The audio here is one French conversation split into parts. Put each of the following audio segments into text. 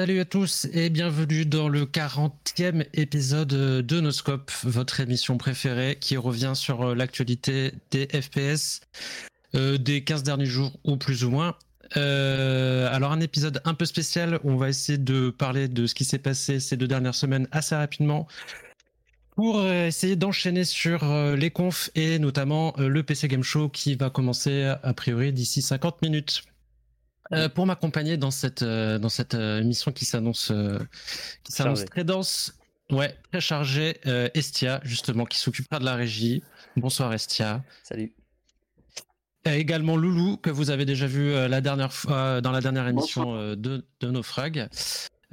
Salut à tous et bienvenue dans le 40e épisode de Noscope, votre émission préférée qui revient sur euh, l'actualité des FPS euh, des 15 derniers jours ou plus ou moins. Euh, alors un épisode un peu spécial on va essayer de parler de ce qui s'est passé ces deux dernières semaines assez rapidement pour essayer d'enchaîner sur les confs et notamment le PC Game Show qui va commencer a priori d'ici 50 minutes. Euh, pour m'accompagner dans cette euh, dans cette euh, émission qui s'annonce qui s'annonce très dense, ouais, très chargée, Estia justement qui s'occupera de la régie. Bonsoir Estia. Salut. également Loulou que vous avez déjà vu la dernière fois dans la dernière émission de, de Naufrag.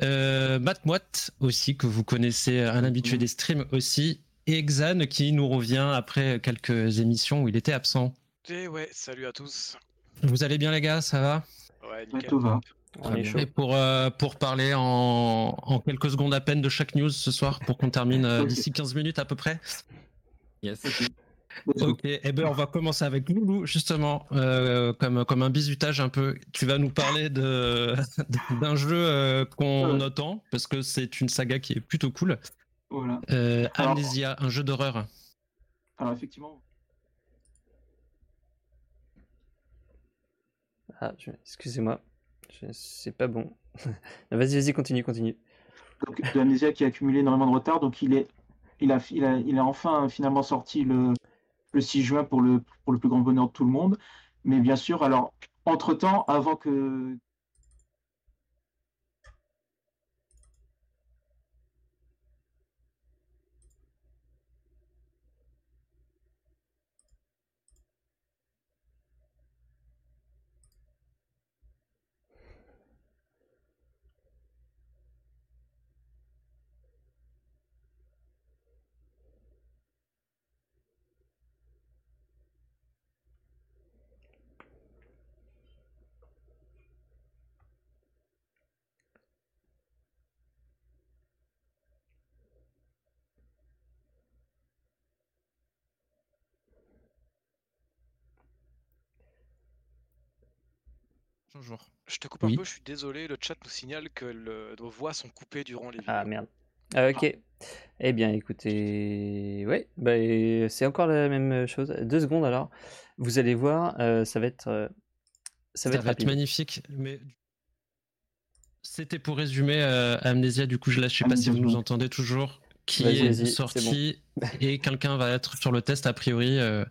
Euh, Matt Moite aussi que vous connaissez, un habitué mhm. des streams aussi, et Xan qui nous revient après quelques émissions où il était absent. Et eh ouais, salut à tous. Vous allez bien les gars, ça va? Tout va. Et pour, euh, pour parler en, en, quelques secondes à peine de chaque news ce soir, pour qu'on termine euh, d'ici 15 minutes à peu près. Yes. Ok, et eh ben on va commencer avec Loulou justement, euh, comme, comme un bisutage un peu. Tu vas nous parler de d'un jeu qu'on attend parce que c'est une saga qui est plutôt cool. Voilà. Amnesia, un jeu d'horreur. Alors effectivement, Ah, excusez-moi. C'est pas bon. vas-y, vas-y, continue, continue. Donc, Amnesia qui a accumulé énormément de retard, donc il est, il a, il a, il enfin finalement sorti le, le 6 juin pour le, pour le plus grand bonheur de tout le monde. Mais bien sûr, alors, entre-temps, avant que, Je te coupe un peu, je suis désolé, le chat nous signale que nos voix sont coupées durant les ah, vidéos. Ah merde. ok. Eh bien, écoutez, ouais, bah, c'est encore la même chose. Deux secondes alors. Vous allez voir, euh, ça va être, euh, ça va, être, magnifique. Mais c'était pour résumer euh, Amnesia. Du coup, je ne sais pas si vous nous entendez toujours qui est sorti et quelqu'un va être sur le test a priori euh,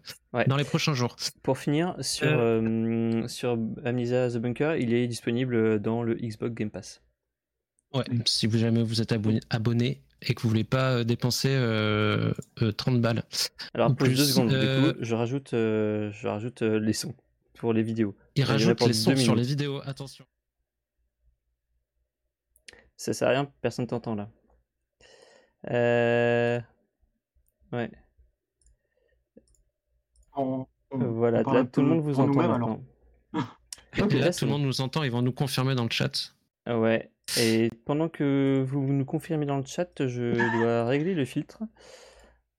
dans les prochains jours. Pour finir, sur, euh. Euh, sur Amnesia The Bunker, il est disponible dans le Xbox Game Pass. Ouais, si vous jamais vous êtes abonné, abonné et que vous voulez pas dépenser 30 balles. Alors, plus, deux secondes, du coup, je rajoute, je rajoute les sons pour les vidéos. Il rajoute les sons sur les vidéos, attention. Ça sert à rien, personne t'entend là. Euh... Ouais. voilà, là, tout le monde vous entend. Et là, tout le monde nous entend, ils vont nous confirmer dans le chat. Ouais. Et pendant que vous nous confirmez dans le chat, je dois régler le filtre.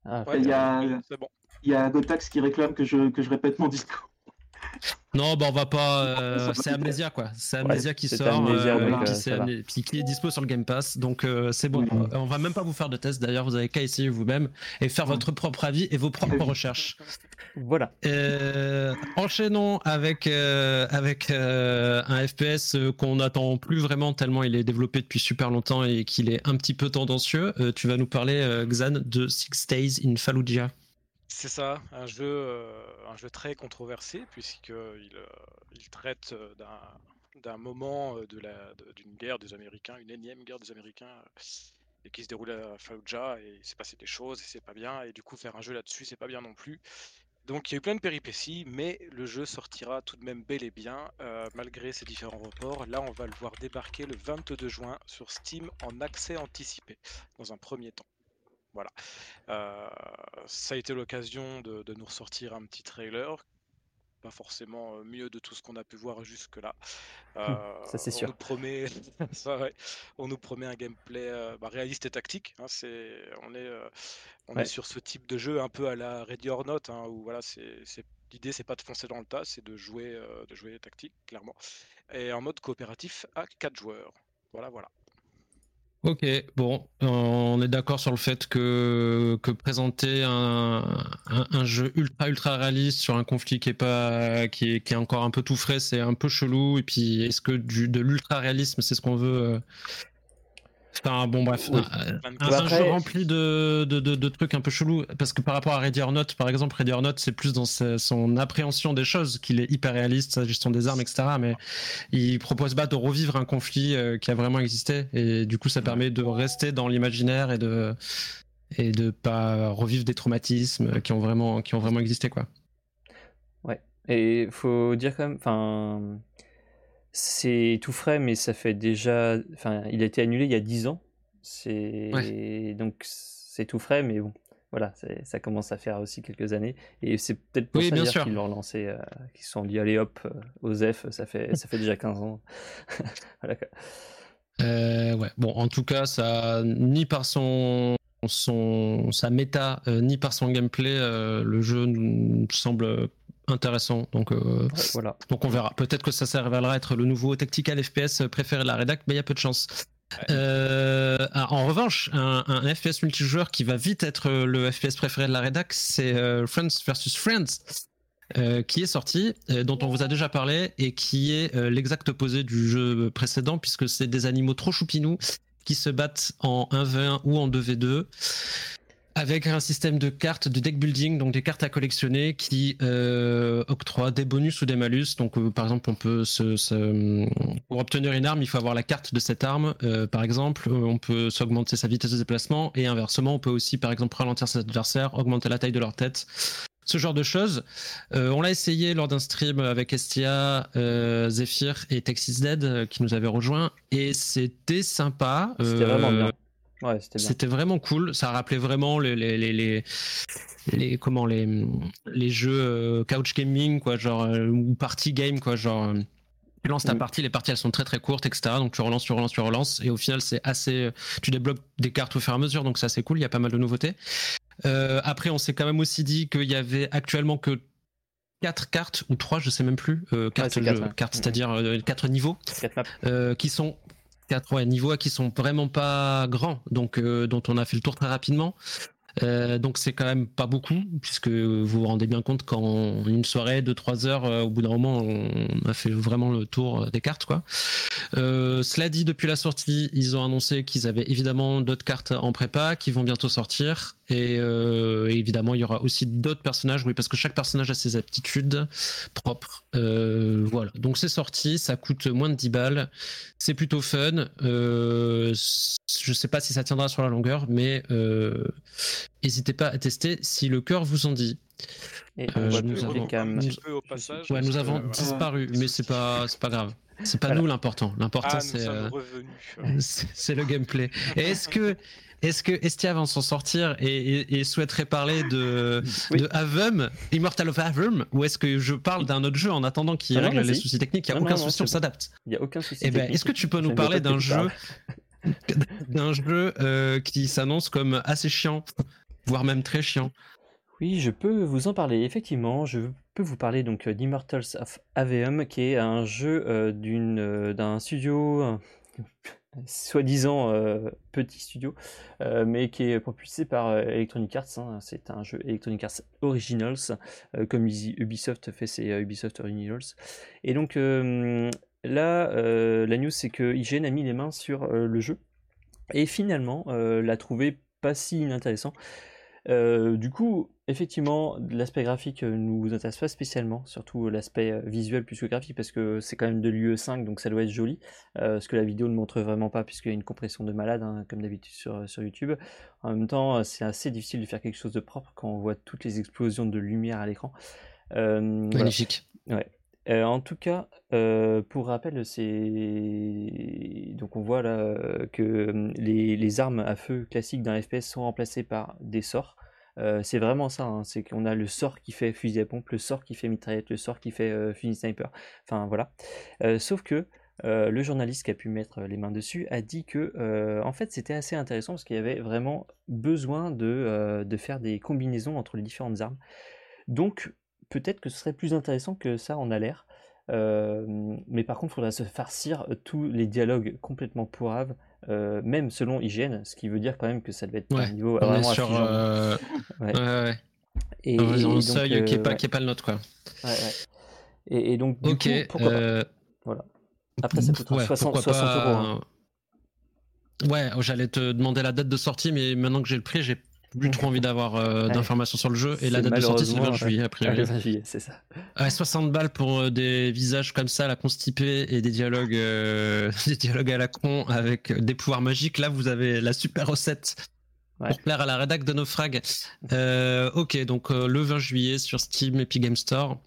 Ah, il y a, bon. il y a Gotax qui réclame que je, que je répète mon discours. Non, bah on va pas. Euh, c'est Amnesia quoi. C'est Amnesia qui sort. Amnesia, euh, puis, qui est dispo sur le Game Pass. Donc euh, c'est bon. On va même pas vous faire de test d'ailleurs. Vous avez qu'à essayer vous-même et faire votre propre avis et vos propres recherches. Voilà. enchaînons avec, avec un FPS qu'on attend plus vraiment tellement il est développé depuis super longtemps et qu'il est un petit peu tendancieux. tu vas nous parler, Xan, de Six Days in Fallujah. C'est ça, un jeu, un jeu très controversé puisqu'il il traite d'un moment de la d'une guerre des Américains, une énième guerre des Américains et qui se déroule à Fallujah et il s'est passé des choses et c'est pas bien et du coup faire un jeu là-dessus c'est pas bien non plus. Donc il y a eu plein de péripéties, mais le jeu sortira tout de même bel et bien malgré ces différents reports. Là on va le voir débarquer le 22 juin sur Steam en accès anticipé dans un premier temps. Voilà. Euh, ça a été l'occasion de, nous ressortir un petit trailer. Pas forcément euh, mieux de tout ce qu'on a pu voir jusque-là. Euh, ça c'est sûr. Nous promet, on nous promet un gameplay bah, réaliste et tactique. Hein, c'est, on est, on est sur ce type de jeu un peu à la Ready or Not, hein, où voilà, c'est, l'idée c'est pas de foncer dans le tas, c'est de jouer, de jouer tactique clairement, et en mode coopératif à 4 joueurs. Voilà, voilà. Ok, bon, on est d'accord sur le fait que, présenter un, jeu ultra ultra réaliste sur un conflit qui est pas qui est, qui est encore un peu tout frais, c'est un peu chelou. Et puis, est-ce que de l'ultra réalisme, c'est ce qu'on veut euh, Enfin, bon, bref, un, jeu rempli de, de, de, trucs un peu chelous. Parce que par rapport à Ready or Not, par exemple, Ready or Not, c'est plus dans son appréhension des choses qu'il est hyper réaliste, sa gestion des armes, etc. Mais il propose pas de revivre un conflit euh, qui a vraiment existé. Et du coup, ça permet de rester dans l'imaginaire et de et de pas revivre des traumatismes qui ont vraiment qui ont vraiment existé, quoi. Ouais. Et faut dire quand même, enfin c'est tout frais, mais ça fait déjà. Enfin, il a été annulé il y a 10 ans. C'est donc c'est tout frais, mais bon, voilà, ça commence à faire aussi quelques années. Et c'est peut-être pour ça qu'ils l'ont relancé, euh, qu'ils se sont dit allez hop, euh, aux F, ça fait ça fait déjà 15 ans. voilà. Euh, ouais. Bon, en tout cas, ça ni par son son sa méta ni par son gameplay, le jeu semble intéressant. Donc, euh, voilà. donc on verra. Peut-être que ça, révélera être le nouveau tactical FPS préféré de la rédac, mais il y a peu de chance. Euh, ah, en revanche, un, FPS multijoueur qui va vite être le FPS préféré de la rédac, c'est euh, Friends vs Friends. qui est sorti, dont on vous a déjà parlé, et qui est l'exact opposé du jeu précédent, puisque c'est des animaux trop choupinous qui se battent en 1v1 ou en 2v2 avec un système de cartes de deck building, donc des cartes à collectionner qui euh, octroient des bonus ou des malus. Donc, euh, par exemple, on peut se, pour obtenir une arme, il faut avoir la carte de cette arme. Euh, par exemple, on peut s'augmenter sa vitesse de déplacement et inversement, on peut aussi, par exemple, ralentir ses adversaires, augmenter la taille de leur tête. Ce genre de choses. on l'a essayé lors d'un stream avec Estia, Zephyr et Texas Dead qui nous avaient rejoints et c'était sympa. C'était vraiment bien c'était vraiment cool. Ça rappelait vraiment les, les, les, les, comment, les, les jeux euh, couch gaming, quoi, genre, euh, ou party game, quoi, genre. Euh, tu lances ta mm. partie, les parties elles sont très très courtes, etc. Donc tu relances, tu relances, tu relances, et au final c'est assez. Tu débloques des cartes au fur et à mesure, donc c'est assez cool. Il y a pas mal de nouveautés. après, on s'est quand même aussi dit qu'il y avait actuellement que 4 cartes ou 3 je sais même plus, euh, cartes, c'est-à-dire 4 niveaux, qui sont quatre niveaux qui sont vraiment pas grands, donc euh, dont on a fait le tour très rapidement. Euh, donc c'est quand même pas beaucoup, puisque vous vous rendez bien compte qu'en une soirée de 3 heures, euh, au bout d'un moment, on a fait vraiment le tour des cartes. Quoi. Cela dit, depuis la sortie, ils ont annoncé qu'ils avaient évidemment d'autres cartes en prépa qui vont bientôt sortir. Et, évidemment, il y aura aussi d'autres personnages, oui, parce que chaque personnage a ses aptitudes propres. voilà, donc c'est sorti, ça coûte moins de 10 balles, c'est plutôt fun. je sais pas si ça tiendra sur la longueur, mais N'hésitez pas à tester si le cœur vous en dit. Euh, nous, avons... nous avons disparu, mais c'est pas, c'est pas grave. C'est pas nous l'important. L'important ah, euh, c'est, c'est le gameplay. Et est-ce que est-ce que Estia va s'en sortir et, souhaiterait parler de, de Avum, Immortal of Avum, ou est-ce que je parle d'un autre jeu en attendant qu'il règle les soucis techniques? Il n'y a aucun souci, on s'adapte. Il n'y a aucun souci. Eh ben, est-ce que tu peux nous parler d'un jeu, d'un jeu euh, qui s'annonce comme assez chiant voire même très chiant? Oui, je peux vous en parler. Effectivement, je peux vous parler donc euh, d'Immortals of Aveum, qui est un jeu euh, euh, d'un studio soi-disant petit studio, mais qui est propulsé par Electronic Arts. Hein. C'est un jeu Electronic Arts Originals, comme Ubisoft fait ses Ubisoft Originals. Et donc là, la news, c'est que IGN a mis les mains sur le jeu et finalement l'a trouvé pas si inintéressant. Euh, du coup, effectivement, l'aspect graphique euh, nous intéresse pas spécialement, surtout l'aspect euh, visuel plus que graphique, parce que c'est quand même de l'UE5, donc ça doit être joli, ce que la vidéo ne montre vraiment pas, puisqu'il y a une compression de malade, hein, comme d'habitude sur, sur YouTube. En même temps, c'est assez difficile de faire quelque chose de propre quand on voit toutes les explosions de lumière à l'écran. Magnifique. Ouais. en tout cas, pour rappel, c'est donc on voit là que les, les, armes à feu classiques d'un FPS sont remplacées par des sorts. Euh, c'est vraiment ça, hein, c'est qu'on a le sort qui fait fusil à pompe, le sort qui fait mitraillette, le sort qui fait euh, fusil sniper. Enfin voilà. Euh, sauf que le journaliste qui a pu mettre les mains dessus a dit que en fait c'était assez intéressant parce qu'il y avait vraiment besoin de, de, faire des combinaisons entre les différentes armes. Donc peut-être que ce serait plus intéressant que ça en a l'air. Mais par contre, il faudrait se farcir tous les dialogues complètement pourraves, même selon IGN, ce qui veut dire quand même que ça devait être un niveau on vraiment est sur, euh, ouais. ouais, Et, Un et seuil qui est pas ouais, le nôtre quoi. ouais, ouais. Et, et donc, du Ok. coup, pourquoi pas euh, Voilà. Après, ça coûtera ouais, 60, pourquoi 60 euros. hein. euh, Ouais, j'allais te demander la date de sortie, mais maintenant que j'ai le prix, j'ai plus trop envie d'avoir euh, Ouais. d'informations sur le jeu. Et la date de sortie, c'est le 20 malheureusement, juillet, a priori. le 20 juillet, c'est ça. Ouais, 60 balles pour euh, des visages comme ça, la constipée et des dialogues, euh, des dialogues à la con avec des pouvoirs magiques. Là, vous avez la super recette Ouais. pour plaire à la rédac de Naufrag. Ok, donc le 20 juillet sur Steam, Epic Game Store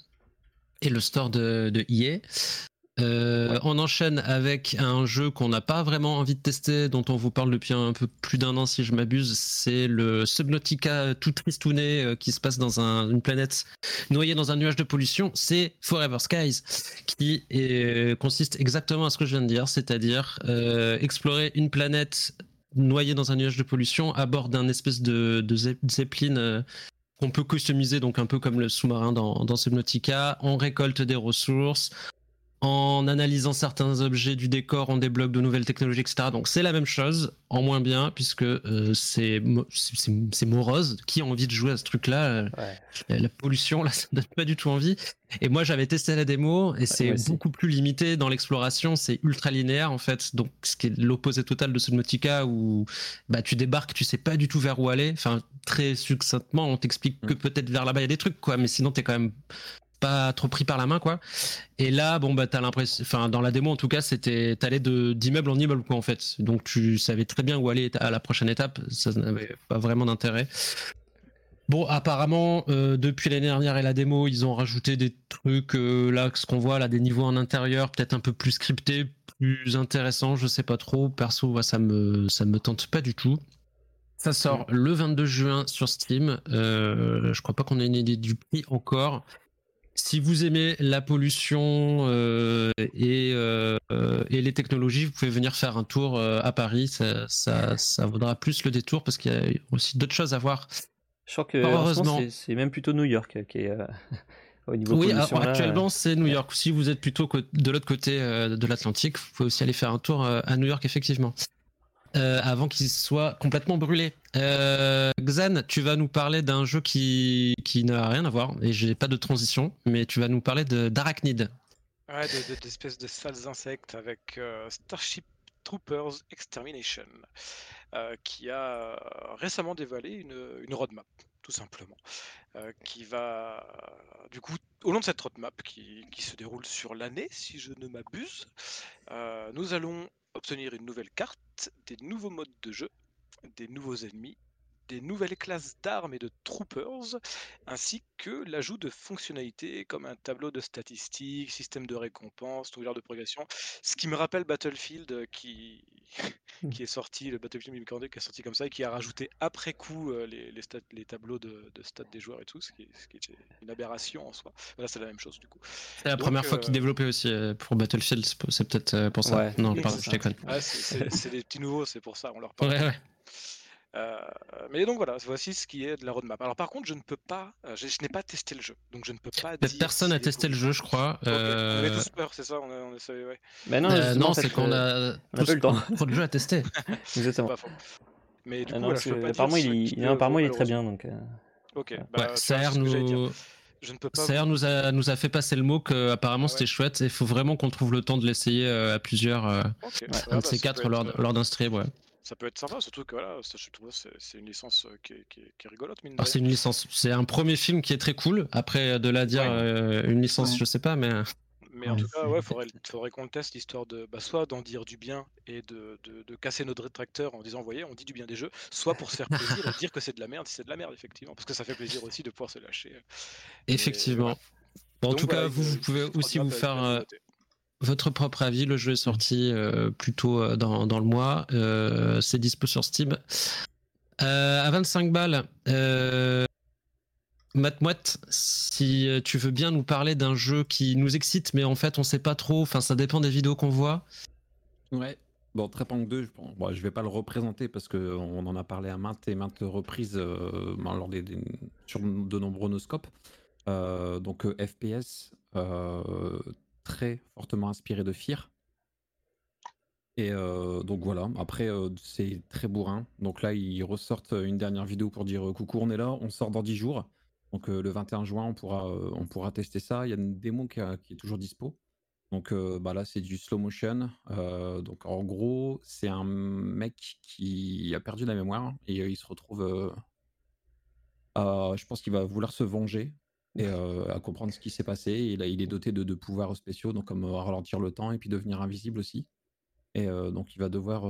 et le store de, de EA. Euh. On enchaîne avec un jeu qu'on n'a pas vraiment envie de tester, dont on vous parle depuis un peu plus d'un an si je m'abuse. C'est le Subnautica tout tristouné euh, qui se passe dans un- une planète noyée dans un nuage de pollution. C'est Forever Skies, qui est- consiste exactement à ce que je viens de dire, c'est-à-dire euh, explorer une planète noyée dans un nuage de pollution à bord d'un espèce de, de ze- zeppelin euh, qu'on peut customiser, donc un peu comme le sous-marin dans Subnautica. On récolte des ressources. En analysant certains objets du décor, on débloque de nouvelles technologies, etc. Donc c'est la même chose, en moins bien, puisque euh, c'est mo- c'est- c'est c'est morose. Qui a envie de jouer à ce truc-là euh, Ouais. la, la pollution, là, ça donne pas du tout envie. Et moi, j'avais testé la démo et c'est beaucoup plus limité dans l'exploration. C'est ultra linéaire, en fait. Donc, ce qui est l'opposé total de Subnautica où bah, tu débarques, tu sais pas du tout vers où aller. Enfin, très succinctement, on t'explique que Mm. peut-être vers là-bas, il y a des trucs, quoi. Mais sinon, t'es quand même pas trop pris par la main, quoi. Et là, bon, bah, t'as l'impression, enfin, dans la démo, en tout cas, c'était, t'allais de, d'immeuble en immeuble, quoi, en fait. Donc, tu savais très bien où aller à la prochaine étape. Ça n'avait pas vraiment d'intérêt. Bon, apparemment, euh, depuis l'année dernière et la démo, ils ont rajouté des trucs, euh, là, ce qu'on voit, là, des niveaux en intérieur, peut-être un peu plus scriptés, plus intéressants, je sais pas trop. Perso, ça me, ça me tente pas du tout. Ça sort le 22 juin sur Steam. Euh, je crois pas qu'on ait une idée du prix encore. Si vous aimez la pollution euh, et, euh, et les technologies, vous pouvez venir faire un tour euh, à Paris. Ça, ça, ça vaudra plus le détour parce qu'il y a aussi d'autres choses à voir. Je crois que heureusement. c'est- même plutôt New York qui est au niveau Oui, alors, là, actuellement c'est New York. Si vous êtes plutôt de l'autre côté de l'Atlantique, vous pouvez aussi aller faire un tour à New York, effectivement. Euh, avant qu'il soit complètement brûlé. Euh, Xan, tu vas nous parler d'un jeu qui, qui n'a rien à voir, et j'ai pas de transition, mais tu vas nous parler d'Arachnid. Ouais, de- de- d'espèces de, sales insectes avec euh, Starship Troopers Extermination, qui a récemment dévoilé une, une roadmap, tout simplement, euh, qui va, du coup, au long de cette roadmap qui, se déroule sur l'année, si je ne m'abuse, euh, nous allons obtenir une nouvelle carte, des nouveaux modes de jeu, des nouveaux ennemis, des nouvelles classes d'armes et de troopers, ainsi que l'ajout de fonctionnalités comme un tableau de statistiques, système de récompense, trouilleur de progression, ce qui me rappelle Battlefield euh, qui, qui est sorti, le Battlefield 2042 qui est sorti comme ça et qui a rajouté après coup euh, les, les, stats- les tableaux de, de stats des joueurs et tout, ce qui, est, ce qui est une aberration en soi. Voilà, c'est la même chose du coup. C'est la Donc, première fois euh, qu'ils développaient aussi euh, pour Battlefield, c'est peut-être euh, pour ça. Ouais, non, pardon, c'est je déconne. Ah, c'est- des petits nouveaux, c'est pour ça, on leur parle. Ouais, ouais. Euh, mais donc voilà, voici ce qui est de la roadmap. Alors par contre, je ne peux pas, euh, je, je n'ai pas testé le jeu, donc je ne peux pas dire. Personne est testé le jeu, je crois. Ok, On avait Euh, tous peur, c'est ça on a, on a- c'est- ouais, Mais non, euh, non, c'est qu'on euh, a, on a tous pas eu le temps. trop de jeux à tester. Exactement. pas faux. Mais du Ah coup, non, voilà, parce je peux que pas dire apparemment, il, apparemment, est très bien. Donc, euh, Ok, bah, Ouais, que dire. nous, Je ne peux pas. Saer vous- nous a, nous a fait passer le mot qu'apparemment Ah ouais. c'était chouette et il faut vraiment qu'on trouve le temps de l'essayer euh, à plusieurs, euh, ouais, un bah, de ces ça quatre lors, être, euh, lors d'un stream. Ouais. Ça peut être sympa, surtout que voilà, ça, je trouve c'est c'est une licence euh, qui est, qui est- qui est rigolote, mine de Alors c'est une licence, c'est un premier film qui est très cool. Après de la dire Ouais. euh, une licence, Ouais. je sais pas, mais Mais en Ouais, tout cas, ouais, faudrait, faudrait qu'on le teste, histoire de bah, soit d'en dire du bien et de, de, de casser notre rétracteur en disant, vous voyez, on dit du bien des jeux, soit pour se faire plaisir et dire que c'est de la merde, si c'est de la merde, effectivement, parce que ça fait plaisir aussi de pouvoir se lâcher. Et effectivement. Bon, en Donc tout voilà, cas, vous, vous pouvez aussi vous faire votre propre avis. Le jeu est sorti euh, plus tôt euh, dans, le mois. Euh, c'est dispo sur Steam. Euh, à 25 balles. Euh, Matt Mouette, si euh, tu veux bien nous parler d'un jeu qui nous excite, mais en fait on sait pas trop, enfin ça dépend des vidéos qu'on voit. Ouais. Bon, Trepang 2, je, pense- bon, je vais pas le représenter parce qu'on en a parlé à maintes et maintes reprises ben, lors des, sur de nombreux noscopes. Donc FPS, très fortement inspiré de Fear. Et donc voilà, après c'est très bourrin. Donc là, ils ressortent une dernière vidéo pour dire coucou, on est là, on sort dans 10 jours. Donc le 21 juin, on pourra, on pourra tester ça. Il y a une démo qui, est toujours dispo. Donc bah là, c'est du slow motion. donc en gros, c'est un mec qui a perdu la mémoire et il se retrouve. je pense qu'il va vouloir se venger et à comprendre ce qui s'est passé. Il est doté de, de pouvoirs spéciaux, donc comme ralentir le temps et puis devenir invisible aussi. Et donc il va devoir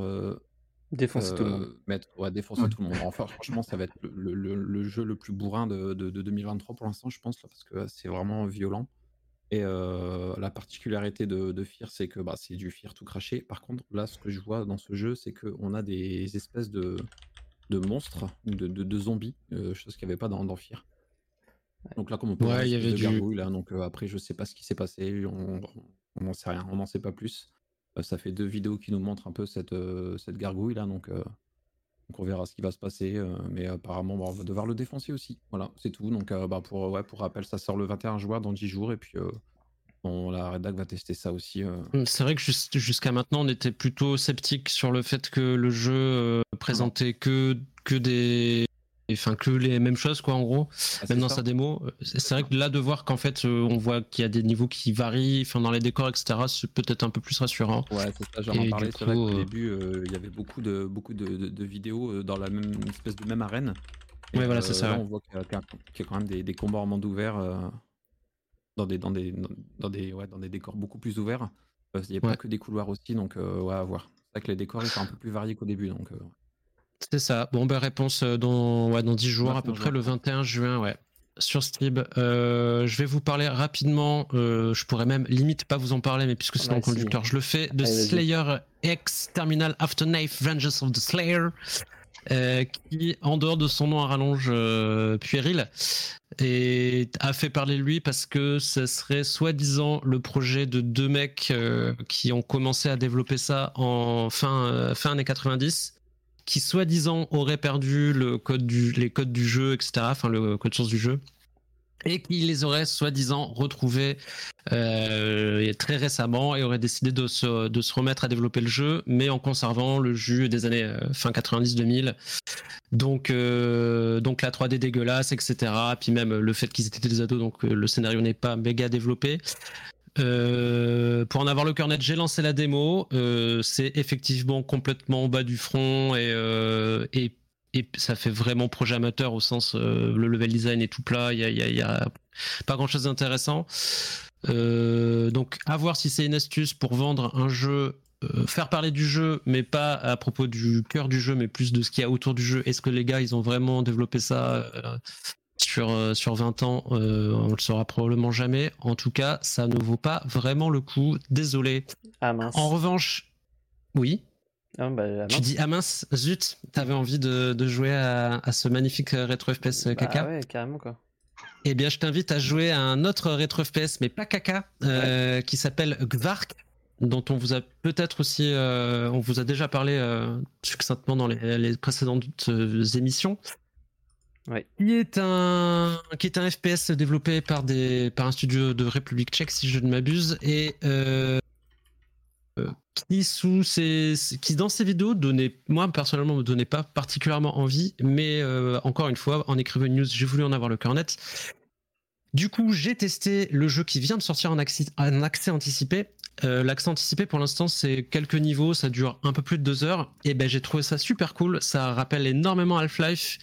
défoncer tout le monde. Mettre, ouais, défoncer tout le monde. Enfin, franchement, ça va être le, le, le jeu le plus bourrin de, de, 2023 pour l'instant, je pense, là, parce que c'est vraiment violent. Et la particularité de, de Fear, c'est que bah, c'est du Fear tout craché. Par contre, là, ce que je vois dans ce jeu, c'est qu'on a des espèces de, de monstres, de, de, zombies, chose qu'il n'y avait pas dans, dans Fear. Donc là, comme on peut ouais, il y avait du... là, donc après, je sais pas ce qui s'est passé, on n'en sait rien, on n'en sait pas plus. Euh, ça fait deux vidéos qui nous montrent un peu cette, euh, cette gargouille là, donc, euh, donc, on verra ce qui va se passer. mais apparemment, on va devoir le défoncer aussi. Voilà, c'est tout. Donc bah, pour, ouais, pour rappel, ça sort le 21 juin dans 10 jours et puis on, la rédac va tester ça aussi. Mmh, c'est vrai que jusqu'à maintenant, on était plutôt sceptique sur le fait que le jeu présentait que, que des enfin que les mêmes choses quoi en gros. Ah, même dans sa démo c'est vrai que là de voir qu'en fait euh, on voit qu'il y a des niveaux qui varient enfin dans les décors etc c'est peut-être un peu plus rassurant. Ouais c'est ça j'en ai parlé c'est vrai qu'au euh, début euh, il y avait beaucoup de beaucoup de, vidéos dans la même espèce de même arène. Ouais voilà c'est ça on voit qu'il y, a quand même des, combats en monde ouvert dans des dans des dans des ouais, dans des décors beaucoup plus ouverts. Il n'y a pas que des couloirs aussi donc ouais à voir. C'est vrai que les décors ils sont un peu plus variés qu'au début donc c'est ça. Bon, ben réponse euh, dans, ouais, dans 10 jours, à peu près le 21 juin, ouais. Sur Strib, euh, je vais vous parler rapidement. Euh, je pourrais même limite pas vous en parler, mais puisque c'est dans le conducteur, je le fais. De Slayer X Terminal Afterknife Vengeance of the Slayer, qui, en dehors de son nom à rallonge puéril, et a fait parler lui parce que ce serait soi-disant le projet de deux mecs qui ont commencé à développer ça en fin, fin années 90 qui soi-disant aurait perdu le code du, les codes du jeu, etc., enfin le code source du jeu, et qui les aurait soi-disant retrouvés euh, très récemment et aurait décidé de se, remettre à développer le jeu, mais en conservant le jeu des années euh, fin 90-2000. Donc, euh, donc la 3D dégueulasse, etc. Puis même le fait qu'ils étaient des ados, donc le scénario n'est pas méga développé. Euh, pour en avoir le cœur net, j'ai lancé la démo. Euh, c'est effectivement complètement au bas du front et, euh, et, ça fait vraiment projet amateur au sens le level design est tout plat. Il y a, a, pas grand chose d'intéressant. donc à voir si c'est une astuce pour vendre un jeu. faire parler du jeu, mais pas à propos du cœur du jeu, mais plus de ce qu'il y a autour du jeu. Est-ce que les gars, ils ont vraiment développé ça sur, euh, sur 20 ans, euh, on le saura probablement jamais. En tout cas, ça ne vaut pas vraiment le coup. Désolé. Ah mince. En revanche, oui. Ah, bah, tu dis ah mince, zut, t'avais envie de, de jouer à, à, ce magnifique rétro FPS bah, caca. Ouais, carrément quoi. Eh bien, je t'invite à jouer à un autre rétro FPS, mais pas caca, euh, qui s'appelle Gvark, dont on vous a peut-être aussi, on vous a déjà parlé succinctement dans les, les précédentes émissions. Qui est un qui est un FPS développé par des par un studio de République Tchèque si je ne m'abuse et euh, euh, qui sous ses, qui dans ses vidéos donnait moi personnellement me donnait pas particulièrement envie mais euh, encore une fois en écrivant une news j'ai voulu en avoir le cœur net. Du coup j'ai testé le jeu qui vient de sortir en accès, en accès anticipé l'accès anticipé pour l'instant c'est quelques niveaux, ça dure un peu plus de deux heures. Et ben j'ai trouvé ça super cool, ça rappelle énormément Half-Life.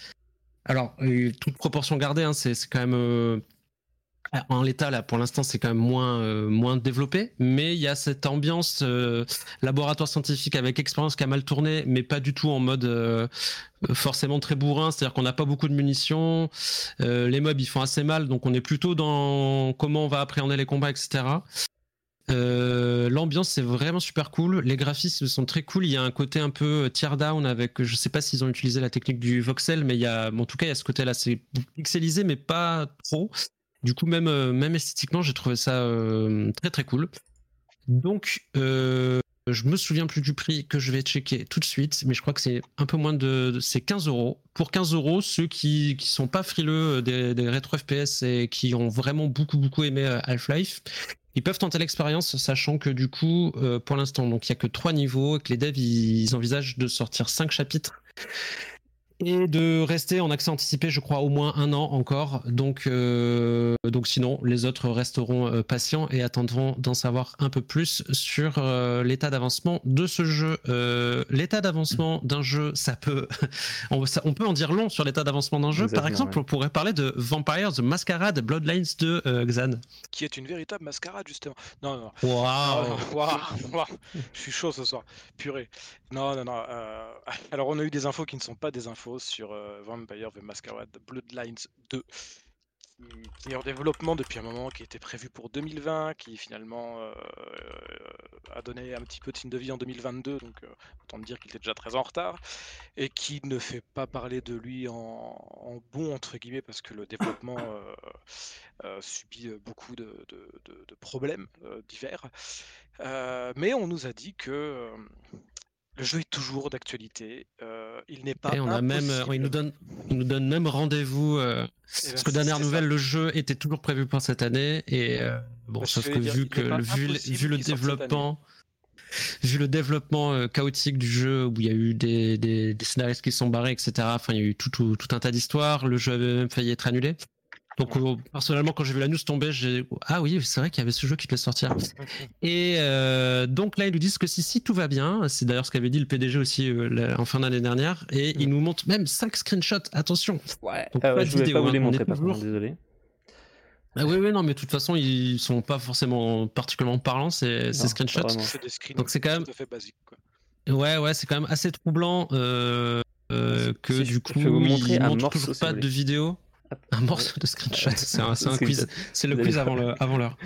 Alors, euh, toute proportion gardée, hein, c'est quand même. Euh, en l'état, là, pour l'instant, c'est quand même moins, euh, moins développé, mais il y a cette ambiance laboratoire scientifique avec expérience qui a mal tourné, mais pas du tout en mode forcément très bourrin, c'est-à-dire qu'on n'a pas beaucoup de munitions, les mobs ils font assez mal, donc on est plutôt dans comment on va appréhender les combats, etc. Euh, l'ambiance c'est vraiment super cool. Les graphismes sont très cool. Il y a un côté un peu euh, tear down avec, je sais pas s'ils ont utilisé la technique du voxel, mais il y a, en tout cas, il y a ce côté-là. C'est pixelisé, mais pas trop. Du coup, même, euh, même esthétiquement, j'ai trouvé ça très très cool. Donc, je me souviens plus du prix que je vais checker tout de suite, mais je crois que c'est un peu moins de, c'est 15 euros. Pour 15 euros, ceux qui, qui sont pas frileux des, des rétro FPS et qui ont vraiment beaucoup beaucoup aimé Half-Life, ils peuvent tenter l'expérience, sachant que du coup, euh, pour l'instant, il y a que trois niveaux, et que les devs ils envisagent de sortir cinq chapitres et de rester en accès anticipé, je crois, au moins un an encore. Donc, euh, donc sinon, les autres resteront euh, patients et attendront d'en savoir un peu plus sur euh, l'état d'avancement de ce jeu. Euh, l'état d'avancement d'un jeu, ça peut, on, ça- on peut en dire long sur l'état d'avancement d'un jeu. Par exemple, ouais. on pourrait parler de Vampire the Masquerade Bloodlines de euh, Xan. Qui est une véritable mascarade, justement. Non, non, non. Waouh Ah, waouh, waouh, je suis chaud ce soir. Purée. Non, non, non. euh, Alors, on a eu des infos qui ne sont pas des infos sur euh, Vampire the Masquerade Bloodlines 2, qui, est en développement depuis un moment, qui était prévu pour 2020, qui finalement euh, a donné un petit peu de signe de vie en 2022, donc euh, autant dire qu'il était déjà très en retard, et qui ne fait pas parler de lui en, en bon, entre guillemets, parce que le développement euh, euh, subit euh, beaucoup de, de- de- de problèmes euh, divers. Euh, mais on nous a dit que euh, le jeu est toujours d'actualité. euh, il n'est pas. Et on a même, euh, il nous donne, il nous donne même rendez-vous. euh, Eh ben, parce que dernière ça. nouvelle, le jeu était toujours prévu pour cette année et bon, sauf que vu que vu, le- vu le développement, vu le développement chaotique du jeu où il y a eu des, des, des scénaristes qui se sont barrés, etc. Enfin, il y a eu tout, tout, tout un tas d'histoires. Le jeu avait même failli être annulé. Donc euh, personnellement, quand j'ai vu la news tomber, j'ai ah oui, c'est vrai qu'il y avait ce jeu qui devait sortir. Et euh, donc là, ils nous disent que si, si tout va bien, c'est d'ailleurs ce qu'avait dit le PDG aussi euh, la- en fin d'année dernière, et Mm. ils nous montrent même 5 screenshots, attention. Ouais. Donc, Ah pas ouais, de je voulais vidéo, pas vous les hein, on montrer toujours- désolé. Ah oui, oui, non, mais de toute façon, ils sont pas forcément particulièrement parlants, ces, screenshots. Donc c'est quand même- tout à fait basiques. Quoi. Ouais, ouais, c'est quand même assez troublant euh, euh, que du coup, vous montrer ils montrent toujours pas de vidéo. Un morceau de screenshot, c'est un, quiz. C'est le quiz avant le- avant l'heure.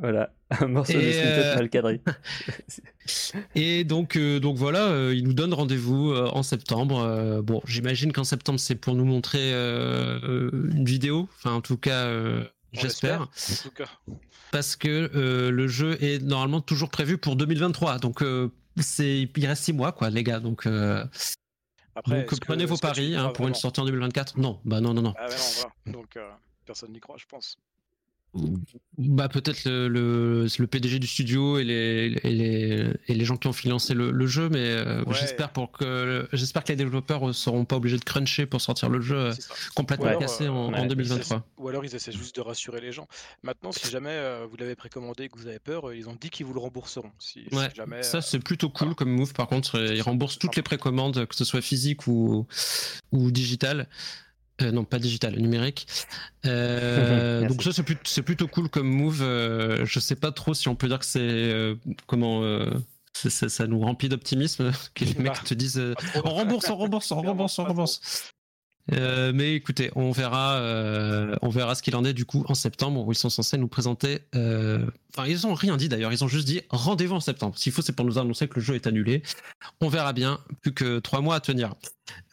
Voilà, un morceau de screenshot euh, mal cadré. Et donc, euh, donc voilà, euh, ils nous donnent rendez-vous euh, en septembre. Euh, bon, j'imagine qu'en septembre, c'est pour nous montrer une vidéo. Enfin, en tout cas, euh, j'espère. l'espère, En tout cas. Parce que euh, le jeu est normalement toujours prévu pour 2023. Donc, euh, c'est, il reste six mois, quoi, les gars. Donc, euh, Après, donc que- prenez vos paris hein, pour une sortie en 2024. Non, bah non, non, non. Ah non, voilà. Donc, euh, personne n'y croit, je pense. Bah peut-être le, le, le PDG du studio et les, et les, et les gens qui ont financé le, le jeu, mais euh, Ouais. j'espère pour que j'espère que les développeurs ne seront pas obligés de cruncher pour sortir le jeu euh, complètement alors, cassé en, euh, en ouais, 2023. Ou alors ils essaient juste de rassurer les gens. Maintenant, si jamais euh, vous l'avez précommandé et que vous avez peur, ils ont dit qu'ils vous le rembourseront. Si, jamais, ça c'est plutôt cool voilà. comme move. Par contre, ils remboursent toutes les précommandes, que ce soit physique ou ou digital. Euh, non, pas digital, numérique. Euh, donc ça c'est plut- c'est plutôt cool comme move. Euh, je sais pas trop si on peut dire que c'est euh, comment. euh, c'est- ça nous remplit d'optimisme que les mecs te disent euh, on rembourse, on rembourse, on rembourse, on rembourse. Euh, mais écoutez, on verra, euh, on verra ce qu'il en est du coup en septembre où ils sont censés nous présenter. euh, Enfin, ils ont rien dit d'ailleurs. Ils ont juste dit rendez-vous en septembre. S'il faut, c'est pour nous annoncer que le jeu est annulé. On verra bien. Plus que trois mois à tenir.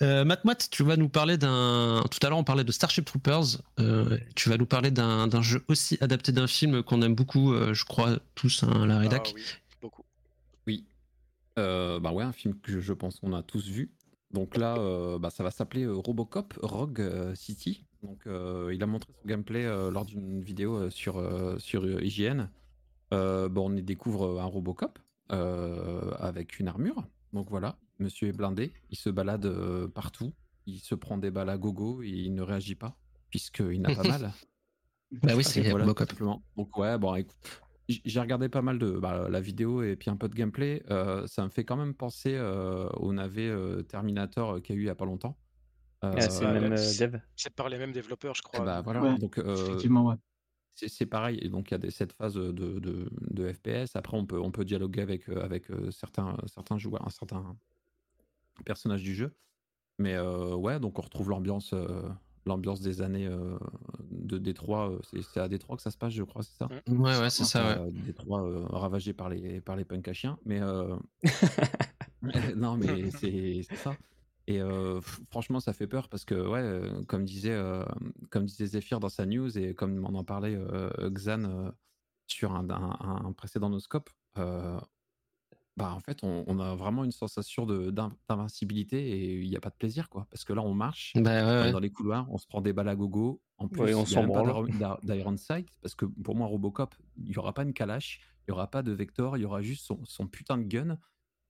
Euh, Matt Matt, tu vas nous parler d'un. Tout à l'heure, on parlait de Starship Troopers. Euh, tu vas nous parler d'un jeu aussi adapté d'un film qu'on aime beaucoup, euh, je crois tous, hein, la Ah rédac. oui, beaucoup. Oui. Euh, bah ouais, un film que je pense qu'on a tous vu. Donc là, euh, bah, ça va s'appeler euh, Robocop Rogue euh, City. Donc il a montré son gameplay lors d'une vidéo sur, sur IGN. Bon, on y découvre un Robocop avec une armure. Donc voilà, monsieur est blindé, il se balade partout, il se prend des balles à gogo et il ne réagit pas, puisqu'il n'a pas mal. Bah oui, c'est Voilà, Robocop. simplement. Donc ouais, bon, écoute, j'ai regardé pas mal de bah, la vidéo et puis un peu de gameplay. euh, ça me fait quand même penser euh, au navet euh, Terminator euh, qu'il y a eu il y a pas longtemps. Euh, Ah, c'est euh, par les mêmes développeurs, je eh crois. bah, donc, voilà. Ouais, Donc euh, Effectivement, ouais. c'est c'est pareil. Et donc il y a des, cette phase de, de, de FPS. Après, on peut, on peut dialoguer avec, euh, avec euh, certains, certains joueurs, un certain personnage du jeu. Mais euh, ouais, donc on retrouve l'ambiance, euh, l'ambiance des années euh, de Détroit. euh, C'est à Détroit que ça se passe, je crois, c'est ça? Ouais, ouais, c'est ça. Ouais. Détroit euh, ravagé par les, par les punks à chiens. Mais euh, non, mais c'est ça. Et franchement, ça fait peur parce que, ouais, comme disait, comme disait Zephyr dans sa news et comme on en parlait Xan sur un, un- un précédent noscope, bah, en fait, on, on a vraiment une sensation d'invincibilité et il n'y a pas de plaisir, quoi. Parce que là, on marche, Bah ouais, on est ouais. dans les couloirs, on se prend des balles à gogo. En plus, Ouais, on il n'y a même pas d'Iron d'I- d'Iron Sight, parce que pour moi, Robocop, il n'y aura pas une calache, il n'y aura pas de vecteur, il y aura juste son, son putain de gun